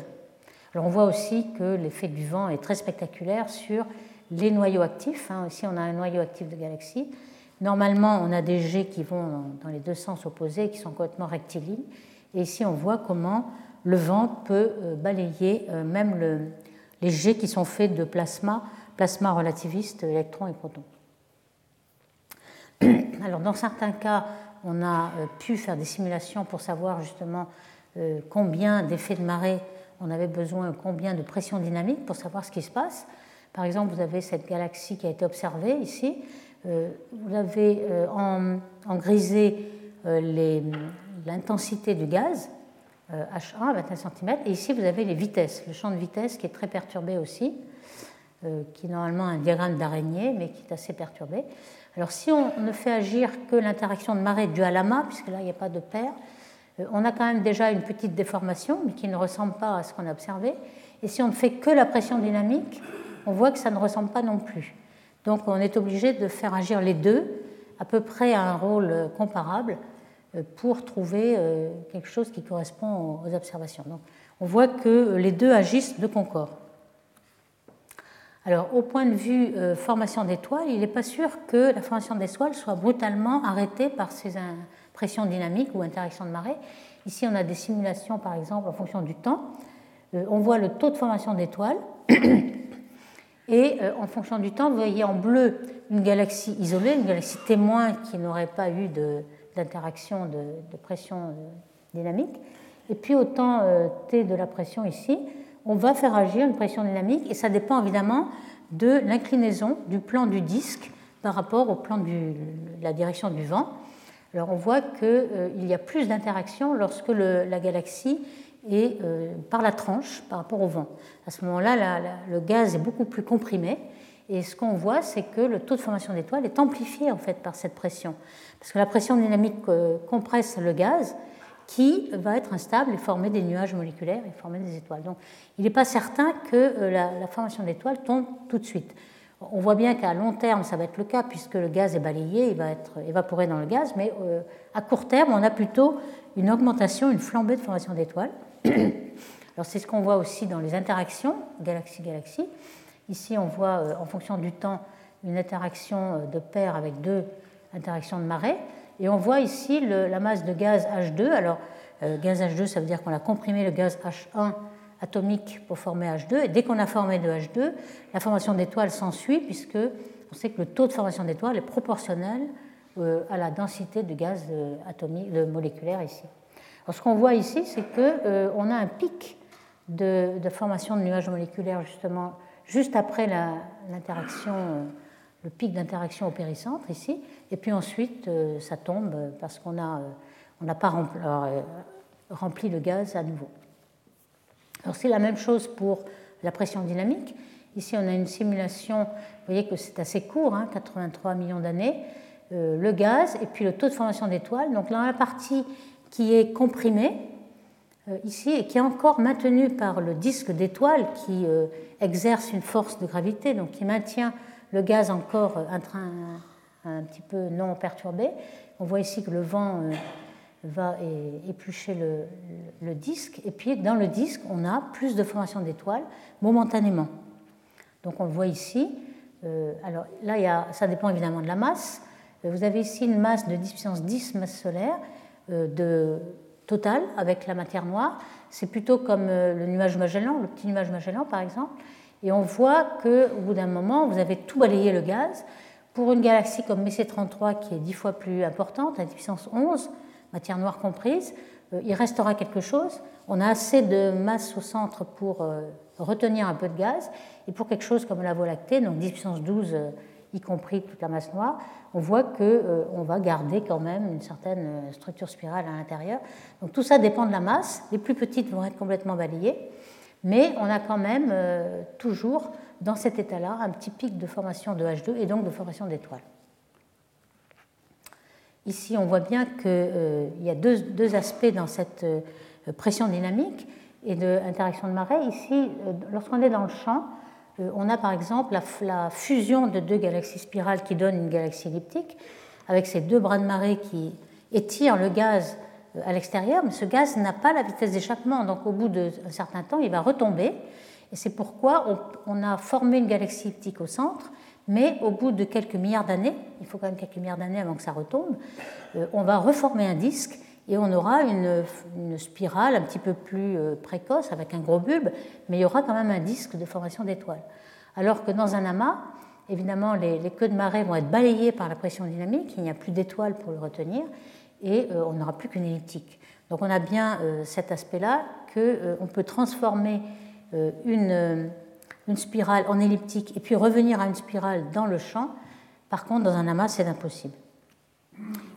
Alors on voit aussi que l'effet du vent est très spectaculaire sur les noyaux actifs. Hein. Ici, on a un noyau actif de galaxies. Normalement, on a des jets qui vont dans les deux sens opposés, qui sont complètement rectilignes. Et ici, on voit comment le vent peut euh, balayer euh, même les jets qui sont faits de plasma, plasma relativiste, électrons et protons. Alors, dans certains cas, on a euh, pu faire des simulations pour savoir justement euh, combien d'effets de marée on avait besoin, combien de pression dynamique pour savoir ce qui se passe. Par exemple, vous avez cette galaxie qui a été observée ici. Euh, vous avez en, grisé l'intensité du gaz, H1 à 21 cm, et ici vous avez les vitesses, le champ de vitesse qui est très perturbé aussi, qui est normalement un diagramme d'araignée, mais qui est assez perturbé. Alors si on ne fait agir que l'interaction de marée due à l'amas, puisque là il n'y a pas de paire, euh, on a quand même déjà une petite déformation, mais qui ne ressemble pas à ce qu'on a observé. Et si on ne fait que la pression dynamique, on voit que ça ne ressemble pas non plus. Donc on est obligé de faire agir les deux à peu près à un rôle euh, comparable euh, pour trouver quelque chose qui correspond aux observations. Donc on voit que les deux agissent de concorde. Alors, au point de vue euh, formation d'étoiles, il n'est pas sûr que la formation d'étoiles soit brutalement arrêtée par ces pressions dynamiques ou interactions de marée. Ici, on a des simulations, par exemple, en fonction du temps. Euh, on voit le taux de formation d'étoiles. Et euh, en fonction du temps, vous voyez en bleu une galaxie isolée, une galaxie témoin qui n'aurait pas eu d'interaction de, de, pression dynamique. Et puis au temps t de la pression ici, on va faire agir une pression dynamique et ça dépend évidemment de l'inclinaison du plan du disque par rapport au plan de la direction du vent. Alors on voit qu'il euh, y a plus d'interaction lorsque la galaxie est euh, par la tranche par rapport au vent. À ce moment-là, le gaz est beaucoup plus comprimé et ce qu'on voit, c'est que le taux de formation d'étoiles est amplifié en fait par cette pression. Parce que la pression dynamique euh, compresse le gaz qui va être instable et former des nuages moléculaires et former des étoiles. Donc il n'est pas certain que euh, la, formation d'étoiles tombe tout de suite. On voit bien qu'à long terme, ça va être le cas, puisque le gaz est balayé, il va être évaporé dans le gaz, mais euh, à court terme, on a plutôt une augmentation, une flambée de formation d'étoiles. Alors c'est ce qu'on voit aussi dans les interactions galaxie-galaxie. Ici, on voit euh, en fonction du temps une interaction de paire avec deux interactions de marée. Et on voit ici la masse de gaz H2. Alors, gaz H2, ça veut dire qu'on a comprimé le gaz H1 atomique pour former H2. Et dès qu'on a formé de H2, la formation d'étoiles s'ensuit, puisque on sait que le taux de formation d'étoiles est proportionnel euh, à la densité de gaz euh, atomique, moléculaire ici. Alors, ce qu'on voit ici, c'est qu'on euh, on a un pic de, formation de nuages moléculaires justement juste après l'interaction, le pic d'interaction au péricentre ici, et puis ensuite ça tombe parce qu'on n'a pas rempli le gaz à nouveau. Alors c'est la même chose pour la pression dynamique. Ici, on a une simulation, vous voyez que c'est assez court, 83 hein, millions d'années, euh, le gaz et puis le taux de formation d'étoiles. Donc dans la partie qui est comprimée, euh, ici, et qui est encore maintenue par le disque d'étoiles qui euh, exerce une force de gravité, donc qui maintient le gaz encore un, train, un petit peu non perturbé. On voit ici que le vent va éplucher le, disque, et puis dans le disque, on a plus de formation d'étoiles momentanément. Donc on le voit ici. Euh, alors là, ça dépend évidemment de la masse. Euh, vous avez ici une masse de 10 puissance 10 masse solaire euh, de total avec la matière noire. C'est plutôt comme le nuage Magellan, le petit nuage Magellan par exemple. Et on voit qu'au bout d'un moment, vous avez tout balayé le gaz. Pour une galaxie comme BC33 qui est 10 fois plus importante, à 10 puissance 11, matière noire comprise, euh, il restera quelque chose. On a assez de masse au centre pour euh, retenir un peu de gaz. Et pour quelque chose comme la Voie lactée, donc 10 puissance 12, euh, y compris toute la masse noire, on voit qu'on va garder quand même une certaine structure spirale à l'intérieur. Donc tout ça dépend de la masse. Les plus petites vont être complètement balayées. Mais on a quand même toujours dans cet état-là un petit pic de formation de H2 et donc de formation d'étoiles. Ici, on voit bien qu'il euh, y a deux, aspects dans cette euh, pression dynamique et de, de marée. Ici, euh, lorsqu'on est dans le champ, on a par exemple la, fusion de deux galaxies spirales qui donnent une galaxie elliptique, avec ces deux bras de marée qui étirent le gaz à l'extérieur, mais ce gaz n'a pas la vitesse d'échappement, donc au bout d'un certain temps, il va retomber. Et c'est pourquoi on, a formé une galaxie elliptique au centre, mais au bout de quelques milliards d'années, il faut quand même quelques milliards d'années avant que ça retombe, euh, on va reformer un disque et on aura une, spirale un petit peu plus euh, précoce avec un gros bulbe, mais il y aura quand même un disque de formation d'étoiles. Alors que dans un amas, évidemment, les, queues de marée vont être balayées par la pression dynamique, il n'y a plus d'étoiles pour le retenir, et euh, on n'aura plus qu'une elliptique. Donc on a bien cet aspect-là qu'on peut transformer une spirale en elliptique et puis revenir à une spirale dans le champ. Par contre, dans un amas, c'est impossible.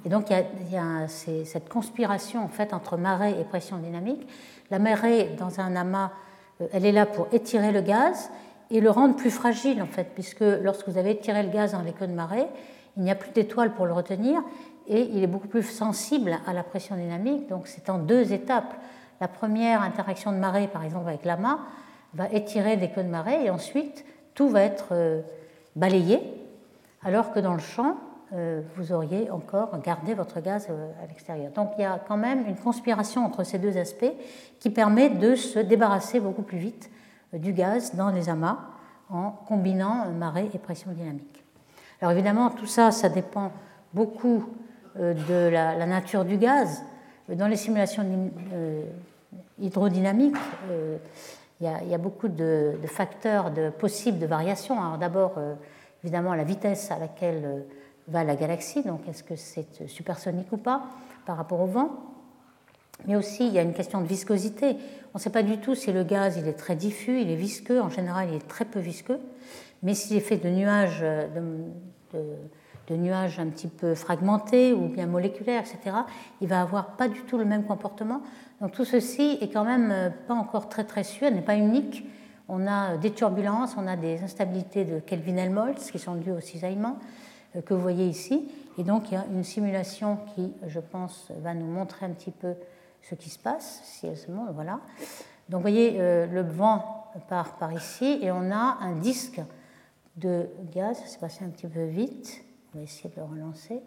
Et donc, il y a, cette conspiration en fait entre marée et pression dynamique. La marée, dans un amas, euh, elle est là pour étirer le gaz et le rendre plus fragile, en fait, puisque lorsque vous avez étiré le gaz dans les queues de marée, il n'y a plus d'étoiles pour le retenir et il est beaucoup plus sensible à la pression dynamique. Donc, c'est en deux étapes. La première interaction de marée, par exemple, avec l'amas, va étirer des queues de marée et ensuite tout va être euh, balayé, alors que dans le champ, euh, vous auriez encore gardé votre gaz euh, à l'extérieur. Donc il y a quand même une conspiration entre ces deux aspects qui permet de se débarrasser beaucoup plus vite du gaz dans les amas en combinant marée et pression dynamique. Alors évidemment, tout ça, ça dépend beaucoup de la, nature du gaz. Dans les simulations hydrodynamiques, il y a, beaucoup de, facteurs de, possibles de variation. Alors d'abord, euh, évidemment, la vitesse à laquelle euh, va la galaxie, donc est-ce que c'est supersonique ou pas par rapport au vent? Mais aussi, il y a une question de viscosité. On ne sait pas du tout si le gaz il est très diffus, il est visqueux, en général il est très peu visqueux, mais s'il est fait de nuages, euh, de nuages un petit peu fragmentés ou bien moléculaires, etc., il va avoir pas du tout le même comportement. Donc tout ceci est quand même euh, pas encore très très sûr, n'est pas unique. On a euh, des turbulences, on a des instabilités de Kelvin-Helmholtz qui sont dues au cisaillement euh, que vous voyez ici. Et donc il y a une simulation qui, je pense, va nous montrer un petit peu ce qui se passe, si elle se voilà. Donc vous voyez, le vent part par ici et on a un disque de gaz. C'est passé un petit peu vite. Essayer de le relancer.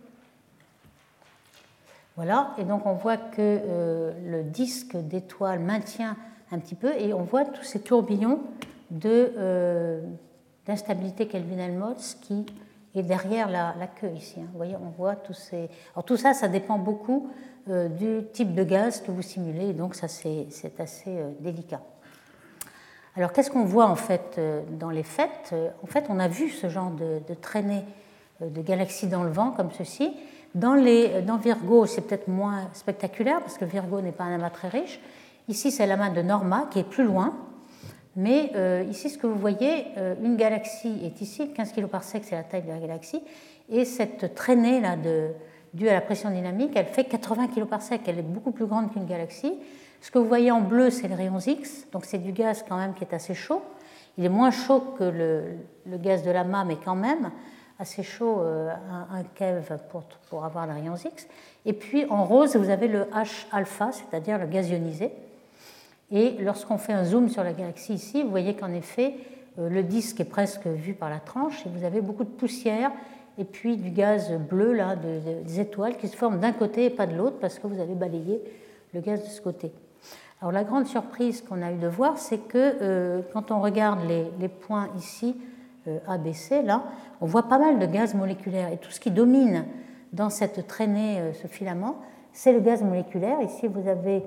Voilà, et donc on voit que euh, le disque d'étoile maintient un petit peu et on voit tous ces tourbillons euh, d'instabilité Kelvin-Helmholtz qui est derrière la, queue ici. Hein. Vous voyez, on voit tous ces. Alors tout ça, ça dépend beaucoup euh, du type de gaz que vous simulez, donc ça c'est assez délicat. Alors qu'est-ce qu'on voit en fait dans les faits En fait, on a vu ce genre de, de traînée de galaxies dans le vent comme ceci. Dans, les, dans Virgo, c'est peut-être moins spectaculaire parce que Virgo n'est pas un amas très riche. Ici, c'est l'amas de Norma qui est plus loin. Mais euh, ici, ce que vous voyez, euh, une galaxie est ici, 15 kg par sec, c'est la taille de la galaxie. Et cette traînée là de, due à la pression dynamique, elle fait 80 kg par sec. Elle est beaucoup plus grande qu'une galaxie. Ce que vous voyez en bleu, c'est les rayons X. Donc c'est du gaz quand même qui est assez chaud. Il est moins chaud que le, le gaz de l'amas, mais quand même assez chaud, euh, un, keV pour, avoir les rayons X. Et puis en rose, vous avez le H-alpha, c'est-à-dire le gaz ionisé. Et lorsqu'on fait un zoom sur la galaxie ici, vous voyez qu'en effet, euh, le disque est presque vu par la tranche et vous avez beaucoup de poussière et puis du gaz bleu, là, des étoiles qui se forment d'un côté et pas de l'autre parce que vous avez balayé le gaz de ce côté. Alors la grande surprise qu'on a eu de voir, c'est que euh, quand on regarde les, les points ici, ABC, là, on voit pas mal de gaz moléculaire. Et tout ce qui domine dans cette traînée, euh, ce filament, c'est le gaz moléculaire. Ici, vous avez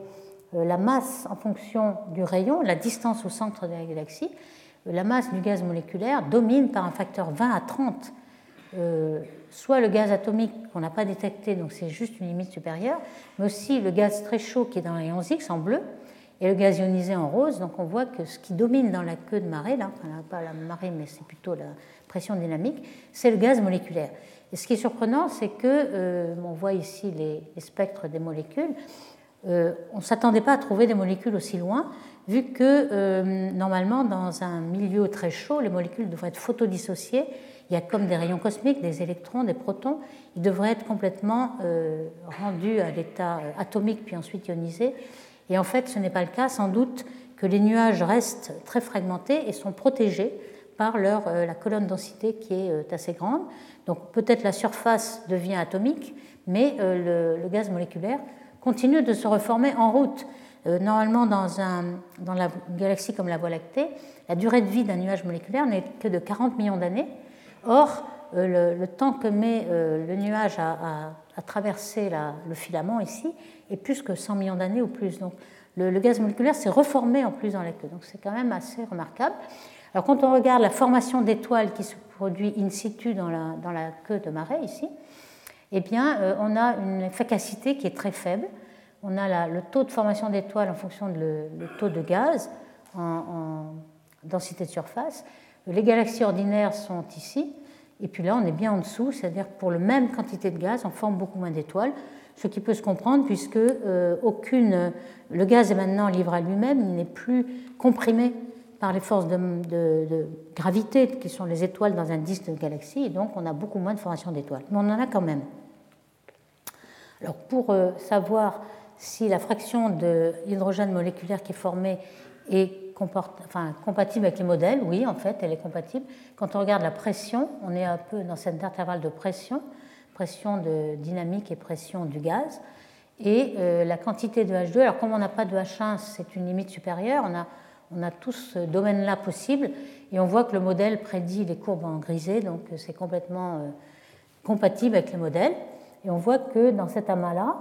euh, la masse en fonction du rayon, la distance au centre de la galaxie. La masse du gaz moléculaire domine par un facteur 20 à 30 soit le gaz atomique qu'on n'a pas détecté, donc c'est juste une limite supérieure, mais aussi le gaz très chaud qui est dans les rayons X en bleu, et le gaz ionisé en rose. Donc on voit que ce qui domine dans la queue de marée, là, enfin, pas la marée, mais c'est plutôt la pression dynamique, c'est le gaz moléculaire. Et ce qui est surprenant, c'est que, euh, on voit ici les, spectres des molécules, euh, on ne s'attendait pas à trouver des molécules aussi loin, vu que euh, normalement, dans un milieu très chaud, les molécules devraient être photodissociées. Il y a comme des rayons cosmiques, des électrons, des protons. Ils devraient être complètement rendus à l'état atomique, puis ensuite ionisés. Et en fait, ce n'est pas le cas. Sans doute que les nuages restent très fragmentés et sont protégés par leur, euh, la colonne densité qui est euh, assez grande. Donc peut-être la surface devient atomique, mais euh, le, gaz moléculaire continue de se reformer en route. normalement, dans, un, dans la galaxie comme la Voie lactée, la durée de vie d'un nuage moléculaire n'est que de 40 millions d'années. Or, le, temps que met le nuage à, à, traverser le filament ici est plus que 100 millions d'années ou plus. Donc le, gaz moléculaire s'est reformé en plus dans la queue. Donc c'est quand même assez remarquable. Alors quand on regarde la formation d'étoiles qui se produit in situ dans la, dans la queue de marée ici, eh bien euh, on a une efficacité qui est très faible. On a le taux de formation d'étoiles en fonction du le, taux de gaz en, en densité de surface. Les galaxies ordinaires sont ici. Et puis là, on est bien en dessous, c'est-à-dire pour la même quantité de gaz, on forme beaucoup moins d'étoiles ce qui peut se comprendre puisque euh, aucune, le gaz est maintenant libre à lui-même, il n'est plus comprimé par les forces de, gravité qui sont les étoiles dans un disque de galaxie, et donc on a beaucoup moins de formation d'étoiles. Mais on en a quand même. Alors pour euh, savoir si la fraction d'hydrogène moléculaire qui est formée est compatible avec les modèles, oui, en fait, elle est compatible. Quand on regarde la pression, on est un peu dans cet intervalle de pression pression de dynamique et pression du gaz. Et euh, la quantité de H2, alors comme on n'a pas de H1, c'est une limite supérieure, on a, on a tout ce domaine-là possible, et on voit que le modèle prédit les courbes en grisé, donc euh, c'est complètement euh, compatible avec les modèles. Et on voit que dans cet amas-là,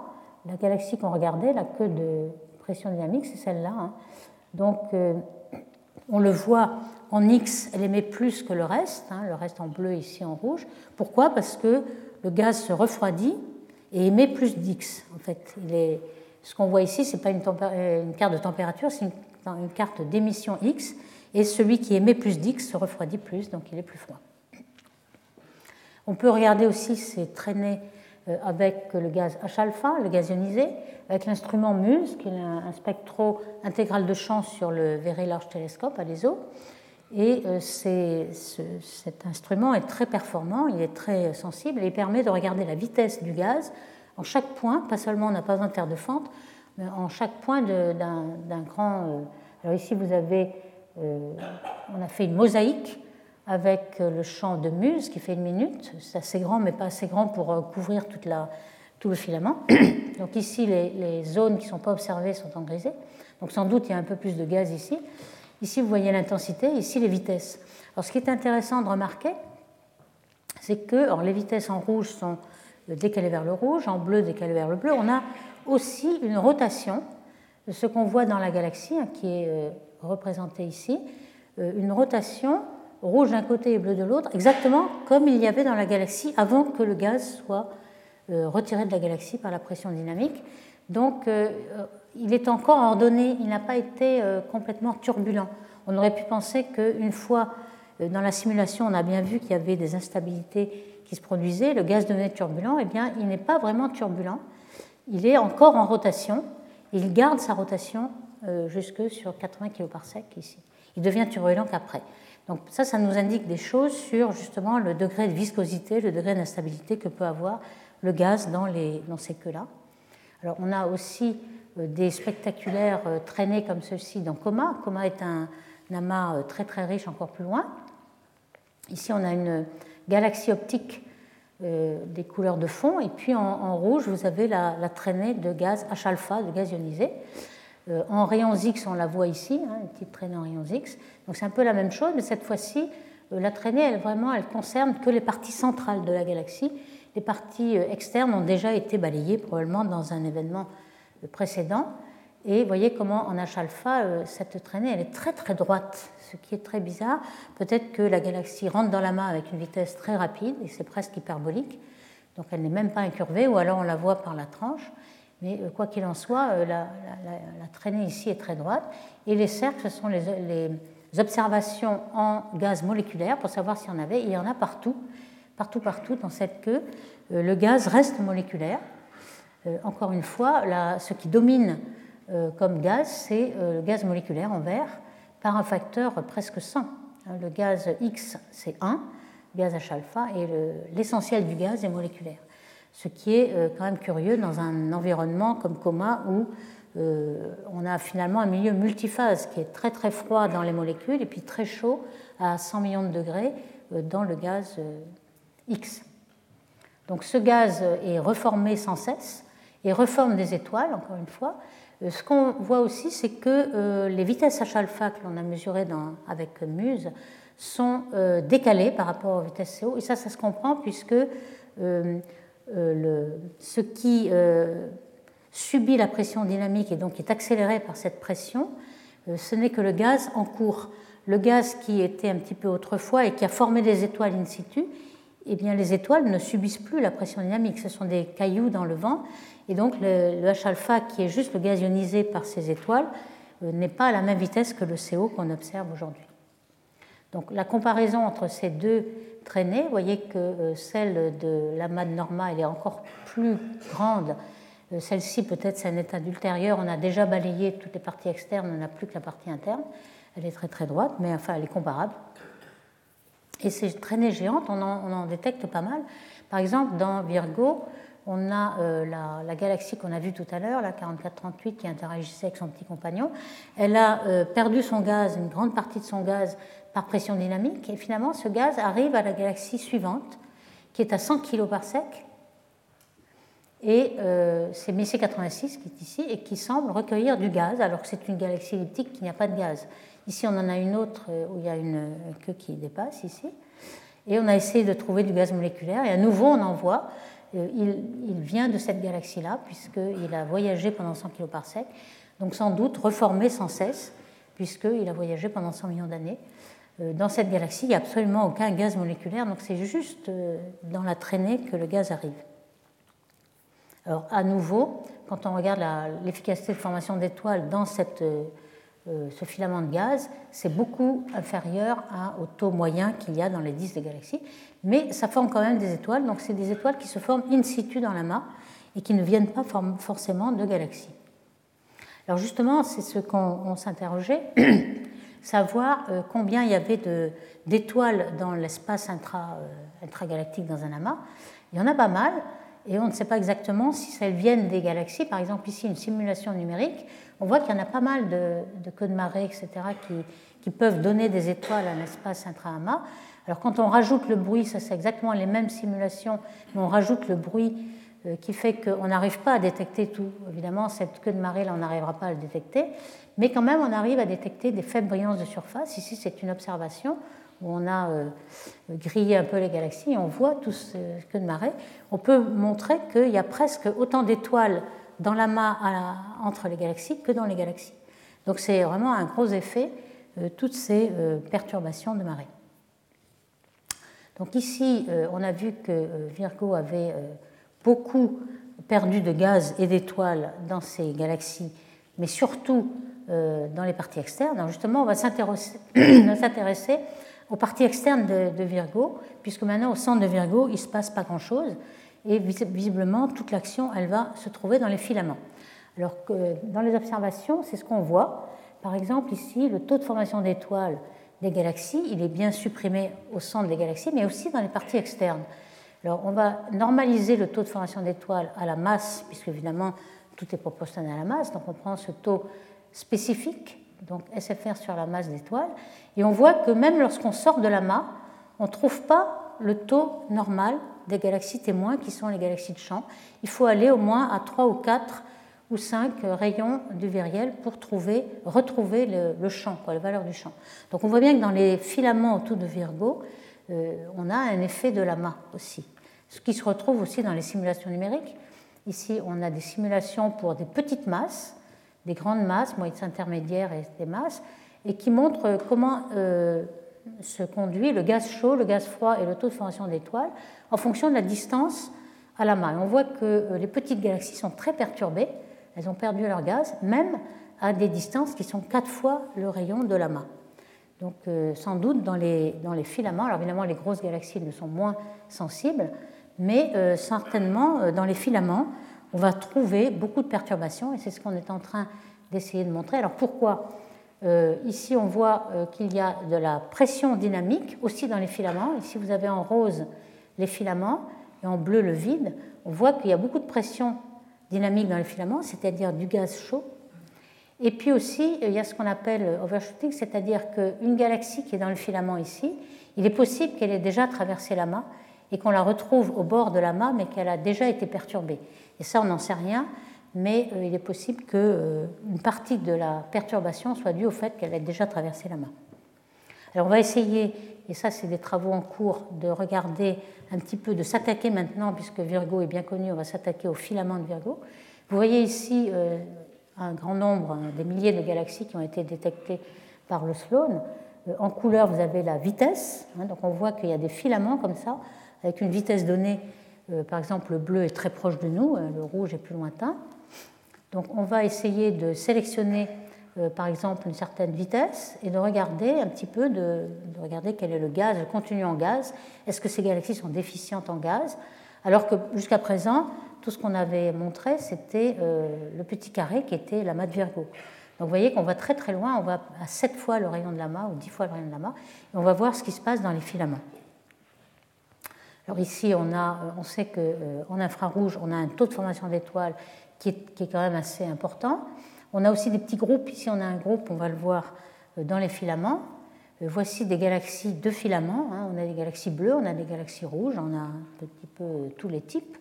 la galaxie qu'on regardait, la queue de pression dynamique, c'est celle-là. Hein. Donc on le voit en X, elle émet plus que le reste, hein, le reste en bleu ici en rouge. Pourquoi? Parce que le gaz se refroidit et émet plus d'X. En fait, ce qu'on voit ici, ce n'est pas euh, une, carte de température, c'est une, carte d'émission X. Et celui qui émet plus d'X se refroidit plus, donc il est plus froid. On peut regarder aussi ces traînées euh, avec le gaz H-alpha, le gaz ionisé, avec l'instrument MUSE, qui est un spectro intégral de champ sur le Very Large Telescope à l'ESO. Et euh, cet instrument est très performant, il est très sensible et il permet de regarder la vitesse du gaz en chaque point, pas seulement on n'a pas un terre de fente, mais en chaque point d'un grand. Euh, alors ici vous avez, euh, on a fait une mosaïque avec le champ de Muse qui fait une minute. C'est assez grand, mais pas assez grand pour couvrir tout le filament. Donc ici, les, zones qui ne sont pas observées sont en grisé. Donc sans doute, il y a un peu plus de gaz ici. Ici, vous voyez l'intensité, ici, les vitesses. Alors ce qui est intéressant de remarquer, c'est que alors, les vitesses en rouge sont décalées vers le rouge, en bleu décalées vers le bleu. On a aussi une rotation ce qu'on voit dans la galaxie, hein, qui est euh, représentée ici, euh, une rotation rouge d'un côté et bleu de l'autre, exactement comme il y avait dans la galaxie avant que le gaz soit euh, retiré de la galaxie par la pression dynamique. Donc euh, il est encore ordonné, il n'a pas été euh, complètement turbulent. On aurait pu penser qu'une fois dans la simulation, on a bien vu qu'il y avait des instabilités qui se produisaient, le gaz devenait turbulent. Eh bien, il n'est pas vraiment turbulent. Il est encore en rotation. Il garde sa rotation jusque sur 80 kg par ici. Il devient turbulent qu'après. Donc ça, ça nous indique des choses sur justement le degré de viscosité, le degré d'instabilité que peut avoir le gaz dans, les, dans ces queues-là. Alors, on a aussi euh, des spectaculaires euh, traînées comme ceux-ci dans Coma. Coma est un, amas euh, très très riche encore plus loin. Ici, on a une galaxie optique des couleurs de fond, et puis en, rouge, vous avez la, traînée de gaz H-alpha, de gaz ionisé. en rayons X, on la voit ici, hein, une petite traînée en rayons X. Donc c'est un peu la même chose, mais cette fois-ci, la traînée, elle, vraiment, elle concerne que les parties centrales de la galaxie, les parties euh, externes ont déjà été balayées probablement dans un événement euh, précédent. Et voyez comment en H-alpha, euh, cette traînée, elle est très très droite, ce qui est très bizarre. Peut-être que la galaxie rentre dans la main avec une vitesse très rapide, et c'est presque hyperbolique, donc elle n'est même pas incurvée, ou alors on la voit par la tranche. Mais quoi qu'il en soit, la, traînée ici est très droite. Et les cercles, ce sont les, observations en gaz moléculaire pour savoir s'il y en avait. il y en a partout partout, partout dans cette queue, euh, le gaz reste moléculaire. Euh, encore une fois, ce qui domine euh, comme gaz, c'est le gaz moléculaire en vert par un facteur presque 100. Hein, le gaz X, c'est 1, gaz H-alpha, et l'essentiel du gaz est moléculaire. Ce qui est quand même curieux dans un environnement comme coma où on a finalement un milieu multiphase qui est très très froid dans les molécules et puis très chaud à 100 millions de degrés dans le gaz X. Donc ce gaz est reformé sans cesse et reforme des étoiles, encore une fois. Euh, ce qu'on voit aussi, c'est que euh, les vitesses H-alpha que l'on a mesurées avec MUSE sont euh, décalées par rapport aux vitesses CO. Et ça, ça se comprend puisque ce qui subit la pression dynamique et donc est accéléré par cette pression, ce n'est que le gaz en cours. Le gaz qui était un petit peu autrefois et qui a formé des étoiles in situ, eh bien, les étoiles ne subissent plus la pression dynamique. Ce sont des cailloux dans le vent. Et donc, le, H-alpha, qui est juste le gaz ionisé par ces étoiles, euh, n'est pas à la même vitesse que le CO qu'on observe aujourd'hui. Donc, la comparaison entre ces deux traînées, vous voyez que euh, celle de l'amas de Norma, elle est encore plus grande. Euh, celle-ci, peut-être, c'est un état ultérieur. On a déjà balayé toutes les parties externes, on n'a plus que la partie interne. Elle est très très droite, mais enfin, elle est comparable. Et ces traînées géantes, on en, détecte pas mal. Par exemple, dans Virgo, on a euh, la, galaxie qu'on a vue tout à l'heure, la 4438, qui interagissait avec son petit compagnon. Elle a euh, perdu son gaz, une grande partie de son gaz, par pression dynamique. Et finalement, ce gaz arrive à la galaxie suivante, qui est à 100 kg par sec. Et euh, c'est Messier 86 qui est ici et qui semble recueillir du gaz, alors que c'est une galaxie elliptique qui n'a pas de gaz. Ici, on en a une autre euh, où il y a une queue qui dépasse ici. Et on a essayé de trouver du gaz moléculaire. Et à nouveau, on en voit. Euh, il, vient de cette galaxie-là, puisqu'il a voyagé pendant 100 kg par sec. Donc sans doute reformé sans cesse, puisqu'il a voyagé pendant 100 millions d'années. Euh, dans cette galaxie, il n'y a absolument aucun gaz moléculaire, donc c'est juste dans la traînée que le gaz arrive. Alors à nouveau, quand on regarde l'efficacité de formation d'étoiles dans cette ce filament de gaz, c'est beaucoup inférieur au taux moyen qu'il y a dans les disques des galaxies, mais ça forme quand même des étoiles, donc c'est des étoiles qui se forment in situ dans l'amas et qui ne viennent pas forcément de galaxies. Alors justement, c'est ce qu'on s'interrogeait, savoir euh, combien il y avait d'étoiles dans l'espace intra, euh, intragalactique dans un amas. Il y en a pas mal, et on ne sait pas exactement si elles viennent des galaxies. Par exemple, ici, une simulation numérique on voit qu'il y en a pas mal de, queues de marée, etc., qui, peuvent donner des étoiles à l'espace intra-amas. Alors quand on rajoute le bruit, ça c'est exactement les mêmes simulations, mais on rajoute le bruit euh, qui fait qu'on n'arrive pas à détecter tout. Évidemment, cette queue de marée, là, on n'arrivera pas à le détecter, mais quand même, on arrive à détecter des faibles brillances de surface. Ici, c'est une observation où on a euh, grillé un peu les galaxies et on voit tout ce queue de marée. On peut montrer qu'il y a presque autant d'étoiles dans l'amas entre les galaxies que dans les galaxies. Donc c'est vraiment un gros effet, euh, toutes ces perturbations de marée. Donc ici, on a vu que Virgo avait beaucoup perdu de gaz et d'étoiles dans ces galaxies, mais surtout euh, dans les parties externes. Alors justement, on va s'intéresser aux parties externes de, Virgo, puisque maintenant au centre de Virgo, il ne se passe pas grand-chose, et visiblement, toute l'action, elle va se trouver dans les filaments. Alors que dans les observations, c'est ce qu'on voit. Par exemple, ici, le taux de formation d'étoiles des galaxies, il est bien supprimé au centre des galaxies, mais aussi dans les parties externes. Alors, on va normaliser le taux de formation d'étoiles à la masse, puisque évidemment, tout est proportionnel à la masse. Donc, on prend ce taux spécifique, donc SFR sur la masse d'étoiles, et on voit que même lorsqu'on sort de l'amas, on ne trouve pas le taux normal des galaxies témoins, qui sont les galaxies de champ. Il faut aller au moins à 3 ou 4 ou 5 rayons du viriel pour trouver, retrouver le, champ, la valeur du champ. Donc on voit bien que dans les filaments autour de Virgo, euh, on a un effet de l'amas aussi ce qui se retrouve aussi dans les simulations numériques. Ici, on a des simulations pour des petites masses, des grandes masses, moyennes intermédiaires et des masses, et qui montrent comment euh, se conduit le gaz chaud, le gaz froid et le taux de formation d'étoiles en fonction de la distance à la main. on voit que euh, les petites galaxies sont très perturbées, elles ont perdu leur gaz, même à des distances qui sont quatre fois le rayon de la main. Donc euh, sans doute dans les, dans les filaments, alors évidemment les grosses galaxies ne sont moins sensibles, mais certainement dans les filaments, on va trouver beaucoup de perturbations et c'est ce qu'on est en train d'essayer de montrer. Alors pourquoi? Euh, Ici, on voit qu'il y a de la pression dynamique aussi dans les filaments. Ici, vous avez en rose les filaments et en bleu le vide. On voit qu'il y a beaucoup de pression dynamique dans les filaments, c'est-à-dire du gaz chaud. Et puis aussi, il y a ce qu'on appelle overshooting, c'est-à-dire qu'une galaxie qui est dans le filament ici, il est possible qu'elle ait déjà traversé l'amas et qu'on la retrouve au bord de la mât, mais qu'elle a déjà été perturbée. Et ça, on n'en sait rien, mais euh, il est possible qu'une euh, partie de la perturbation soit due au fait qu'elle ait déjà traversé la mât. Alors on va essayer, et ça c'est des travaux en cours, de regarder un petit peu, de s'attaquer maintenant, puisque Virgo est bien connu, on va s'attaquer au filament de Virgo. Vous voyez ici euh, un grand nombre, des milliers de galaxies qui ont été détectées par le Sloan. En couleur, vous avez la vitesse, hein, donc on voit qu'il y a des filaments comme ça avec une vitesse donnée. Euh, par exemple, le bleu est très proche de nous, euh, le rouge est plus lointain. Donc on va essayer de sélectionner euh, par exemple une certaine vitesse et de regarder un petit peu, de, regarder quel est le gaz, le contenu en gaz. Est-ce que ces galaxies sont déficientes en gaz? Alors que jusqu'à présent, tout ce qu'on avait montré, c'était le petit carré qui était la de Virgo. Donc vous voyez qu'on va très très loin, on va à 7 fois le rayon de l'amas ou 10 fois le rayon de l'amas, et on va voir ce qui se passe dans les filaments. Ici, on, a, euh, on sait qu'en euh, infrarouge, on a un taux de formation d'étoiles qui est, qui est, quand même assez important. On a aussi des petits groupes. Ici, on a un groupe, on va le voir euh, dans les filaments. Voici des galaxies de filaments. Hein. On a des galaxies bleues, on a des galaxies rouges, on a un petit peu tous les types.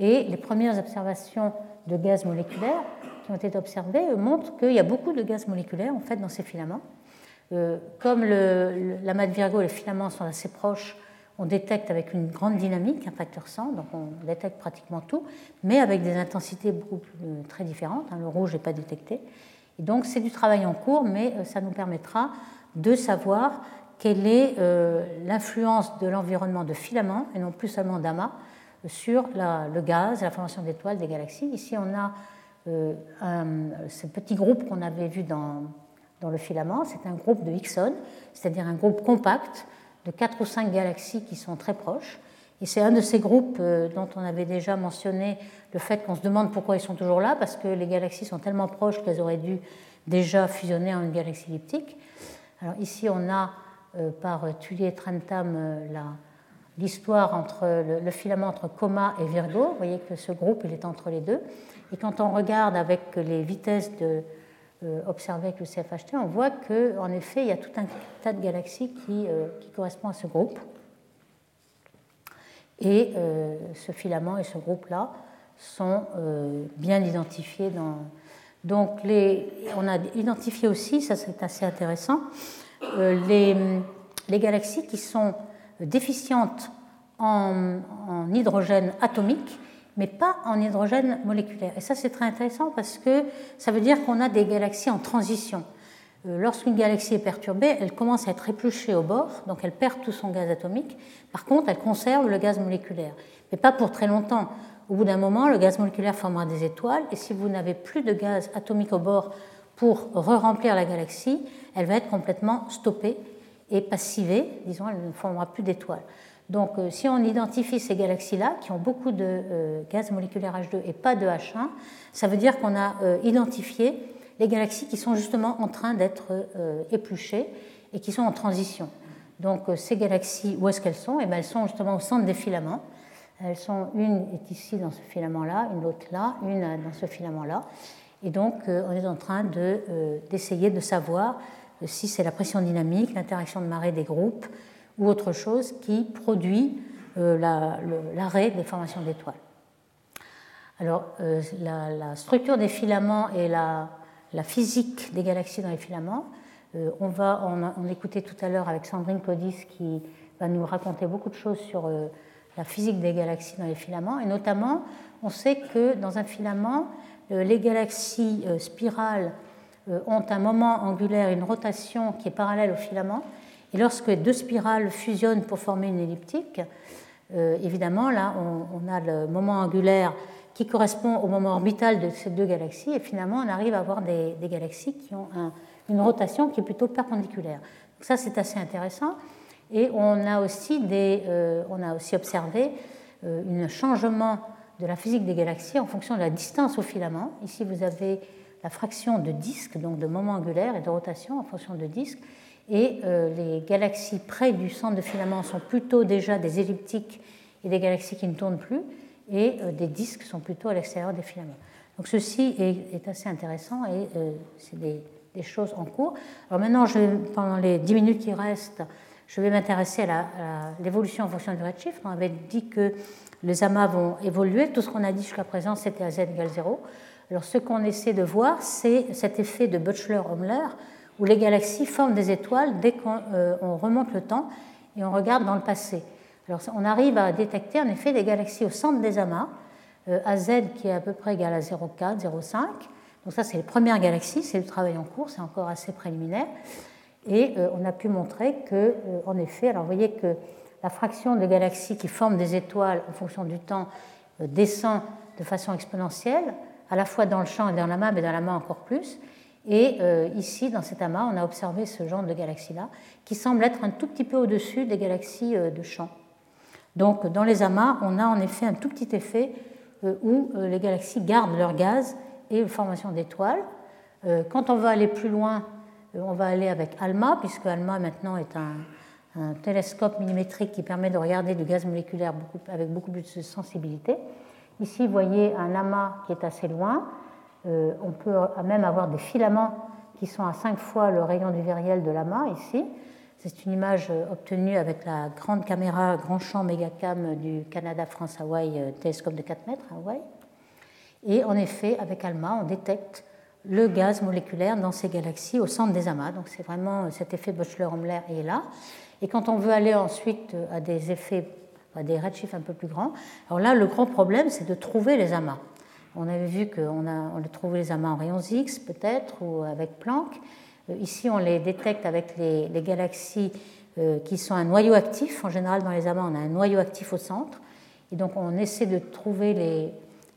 Et les premières observations de gaz moléculaires qui ont été observées montrent qu'il y a beaucoup de gaz moléculaires en fait dans ces filaments. comme le, la mat Virgo les filaments sont assez proches, on détecte avec une grande dynamique, un facteur 100, donc on détecte pratiquement tout, mais avec des intensités beaucoup euh, très différentes. Hein. le rouge n'est pas détecté. Et donc c'est du travail en cours, mais euh, ça nous permettra de savoir quelle est euh, l'influence de l'environnement de filaments, et non plus seulement d'amas, sur le gaz, la formation d'étoiles des galaxies. Ici, on a ce petit groupe qu'on avait vu dans, dans le filament, c'est un groupe de Hickson, c'est-à-dire un groupe compact de quatre ou cinq galaxies qui sont très proches. Et c'est un de ces groupes euh, dont on avait déjà mentionné le fait qu'on se demande pourquoi ils sont toujours là, parce que les galaxies sont tellement proches qu'elles auraient dû déjà fusionner en une galaxie elliptique. Alors ici, on a euh, par Tully et Trentham euh, l'histoire entre le, filament entre Coma et Virgo. Vous voyez que ce groupe il est entre les deux. Et quand on regarde avec les vitesses de observé avec le CFHT, on voit qu'en effet, il y a tout un tas de galaxies qui, qui correspond à ce groupe. Et ce filament et ce groupe-là sont bien identifiés donc, on a identifié aussi, ça c'est assez intéressant, euh, les, galaxies qui sont déficientes en, en, hydrogène atomique, mais pas en hydrogène moléculaire. Et ça c'est très intéressant parce que ça veut dire qu'on a des galaxies en transition. Euh, lorsqu'une galaxie est perturbée, elle commence à être épluchée au bord, donc elle perd tout son gaz atomique. Par contre, elle conserve le gaz moléculaire, mais pas pour très longtemps. Au bout d'un moment, le gaz moléculaire formera des étoiles, et si vous n'avez plus de gaz atomique au bord pour re-remplir la galaxie, elle va être complètement stoppée et passivée, disons, elle ne formera plus d'étoiles. Donc, euh, si on identifie ces galaxies-là, qui ont beaucoup de euh, gaz moléculaire H2 et pas de H1, ça veut dire qu'on a euh, identifié les galaxies qui sont justement en train d'être épluchées et qui sont en transition. Donc, ces galaxies, où est-ce qu'elles sont? Eh bien, Elles sont justement au centre des filaments. Elles sont, une est ici dans ce filament-là, une autre là, une dans ce filament-là. Et donc, on est en train d'essayer de, savoir si c'est la pression dynamique, l'interaction de marée des groupes ou autre chose qui produit l'arrêt des formations d'étoiles. Alors, la, structure des filaments et la, physique des galaxies dans les filaments, on va on, écoutait tout à l'heure avec Sandrine Codis qui va nous raconter beaucoup de choses sur la physique des galaxies dans les filaments. Et notamment, on sait que dans un filament, euh, les galaxies euh, spirales euh, ont un moment angulaire, une rotation qui est parallèle au filament. Et lorsque deux spirales fusionnent pour former une elliptique, évidemment, là, on, a le moment angulaire qui correspond au moment orbital de ces deux galaxies. Et finalement, on arrive à avoir des, galaxies qui ont une rotation qui est plutôt perpendiculaire. Donc ça, c'est assez intéressant. Et on a aussi, euh, observé euh, un changement de la physique des galaxies en fonction de la distance au filament. Ici, vous avez la fraction de disque, donc de moment angulaire et de rotation en fonction de disque. Et euh, les galaxies près du centre de filament sont plutôt déjà des elliptiques et des galaxies qui ne tournent plus, et des disques sont plutôt à l'extérieur des filaments. Donc ceci est, assez intéressant et c'est des, choses en cours. Alors maintenant, pendant les 10 minutes qui restent, je vais m'intéresser à l'évolution en fonction du redshift. On avait dit que les amas vont évoluer. Tout ce qu'on a dit jusqu'à présent, c'était à z égale 0. Alors, ce qu'on essaie de voir, c'est cet effet de Butchler-Homler, où les galaxies forment des étoiles dès qu'on euh, remonte le temps et on regarde dans le passé. Alors, on arrive à détecter en effet des galaxies au centre des amas, euh, AZ qui est à peu près égal à 0,4, 0,5. Donc, ça, c'est les premières galaxies, c'est le travail en cours, c'est encore assez préliminaire. Et euh, on a pu montrer que, en effet, alors vous voyez que la fraction de galaxies qui forment des étoiles en fonction du temps descend de façon exponentielle, à la fois dans le champ et dans l'amas, mais dans l'amas encore plus. Et ici, dans cet amas, on a observé ce genre de galaxies-là, qui semble être un tout petit peu au-dessus des galaxies de champ. Donc, dans les amas, on a en effet un tout petit effet où les galaxies gardent leur gaz et une formation d'étoiles. Quand on va aller plus loin euh, on va aller avec ALMA, puisque ALMA maintenant est un, télescope millimétrique qui permet de regarder du gaz moléculaire avec beaucoup plus de sensibilité. Ici, vous voyez un amas qui est assez loin. Euh, on peut même avoir des filaments qui sont à 5 fois le rayon du viriel de l'amas ici. C'est une image euh, obtenue avec la grande caméra grand champ Megacam du Canada France Hawaii, télescope de 4 mètres à Hawaï. Et en effet, avec ALMA, on détecte le gaz moléculaire dans ces galaxies au centre des amas. Donc c'est vraiment cet effet Butchler-Homler est là. Et quand on veut aller ensuite à des effets, à des redshifts un peu plus grands, alors là le grand problème c'est de trouver les amas. On avait vu qu'on on a trouvé les amas en rayons X peut-être ou avec Planck. Euh, ici on les détecte avec les, galaxies euh, qui sont un noyau actif. En général dans les amas on a un noyau actif au centre. Et donc on essaie de trouver les,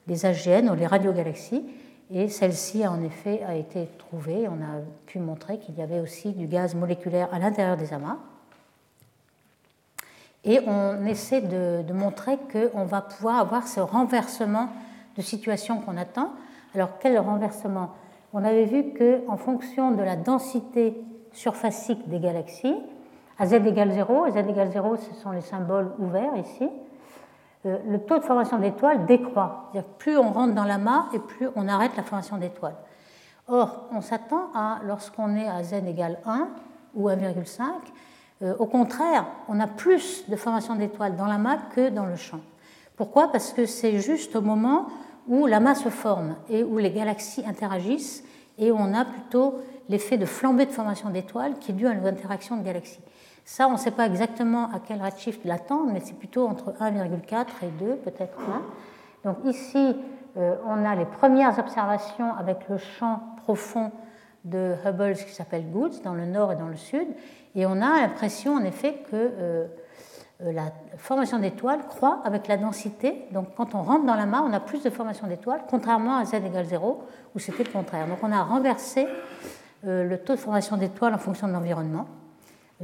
les AGN ou les radiogalaxies. Et celle-ci, en effet, a été trouvée. On a pu montrer qu'il y avait aussi du gaz moléculaire à l'intérieur des amas. Et on essaie de, montrer qu'on va pouvoir avoir ce renversement de situation qu'on attend. Alors, quel renversement? On avait vu qu'en fonction de la densité surfacique des galaxies, à z égale 0, z égale 0, ce sont les symboles ouverts ici, euh, le taux de formation d'étoiles décroît. plus on rentre dans l'amas et plus on arrête la formation d'étoiles. Or, on s'attend à, lorsqu'on est à z égale 1 ou 1,5, euh, au contraire, on a plus de formation d'étoiles dans l'amas que dans le champ. Pourquoi? Parce que c'est juste au moment où l'amas se forme et où les galaxies interagissent et on a plutôt l'effet de flambée de formation d'étoiles qui est dû à l'interaction de galaxies. Ça, on ne sait pas exactement à quel redshift l'attendre, mais c'est plutôt entre 1,4 et 2, peut-être 1. Donc ici, euh, on a les premières observations avec le champ profond de Hubble qui s'appelle Goods dans le nord et dans le sud, et on a l'impression en effet que euh, la formation d'étoiles croît avec la densité. Donc quand on rentre dans la mare, on a plus de formation d'étoiles, contrairement à z égale 0, où c'était le contraire. Donc on a renversé le taux de formation d'étoiles en fonction de l'environnement.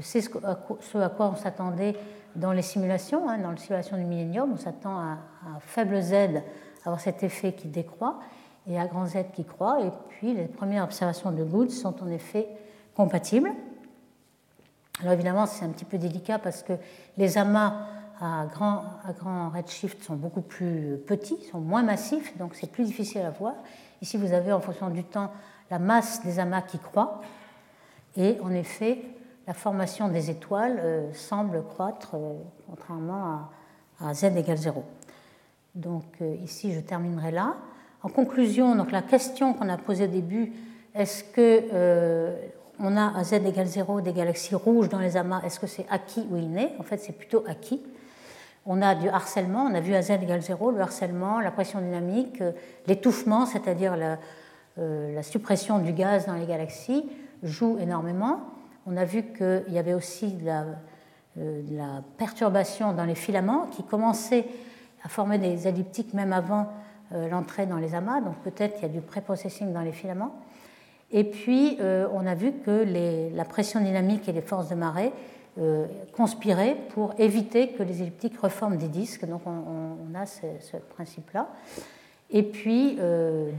C'est ce à quoi on s'attendait dans les simulations. Hein, dans les simulations du millénium, on s'attend à, à faible z avoir cet effet qui décroît et à grand Z qui croît. Et puis les premières observations de Good sont en effet compatibles. Alors évidemment, c'est un petit peu délicat parce que les amas à grand, à grand redshift sont beaucoup plus petits, sont moins massifs, donc c'est plus difficile à voir. Ici, vous avez en fonction du temps la masse des amas qui croît, et en effet, la formation des étoiles euh, semble croître euh, contrairement à, z égale 0. Donc euh, ici, je terminerai là. En conclusion, donc la question qu'on a posée au début, est-ce que on a à z égale 0 des galaxies rouges dans les amas Est-ce que c'est acquis ou inné? En fait, c'est plutôt acquis. On a du harcèlement, on a vu à z égale 0, le harcèlement, la pression dynamique, euh, l'étouffement, c'est-à-dire la, suppression du gaz dans les galaxies, joue énormément. On a vu qu'il y avait aussi de la, la perturbation dans les filaments qui commençait à former des elliptiques même avant euh, l'entrée dans les amas, donc peut-être qu'il y a du pré-processing dans les filaments. Et puis, euh, on a vu que la pression dynamique et les forces de marée euh, conspiraient pour éviter que les elliptiques reforment des disques. Donc, on, a ce, principe-là. Et puis,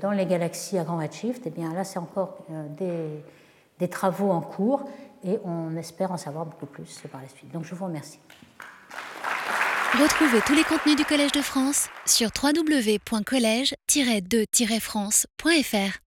dans les galaxies à grand redshift, eh bien, là, c'est encore des, des travaux en cours et on espère en savoir beaucoup plus par la suite. Donc, je vous remercie. Retrouvez tous les contenus du Collège de France sur www.colège-2-france.fr.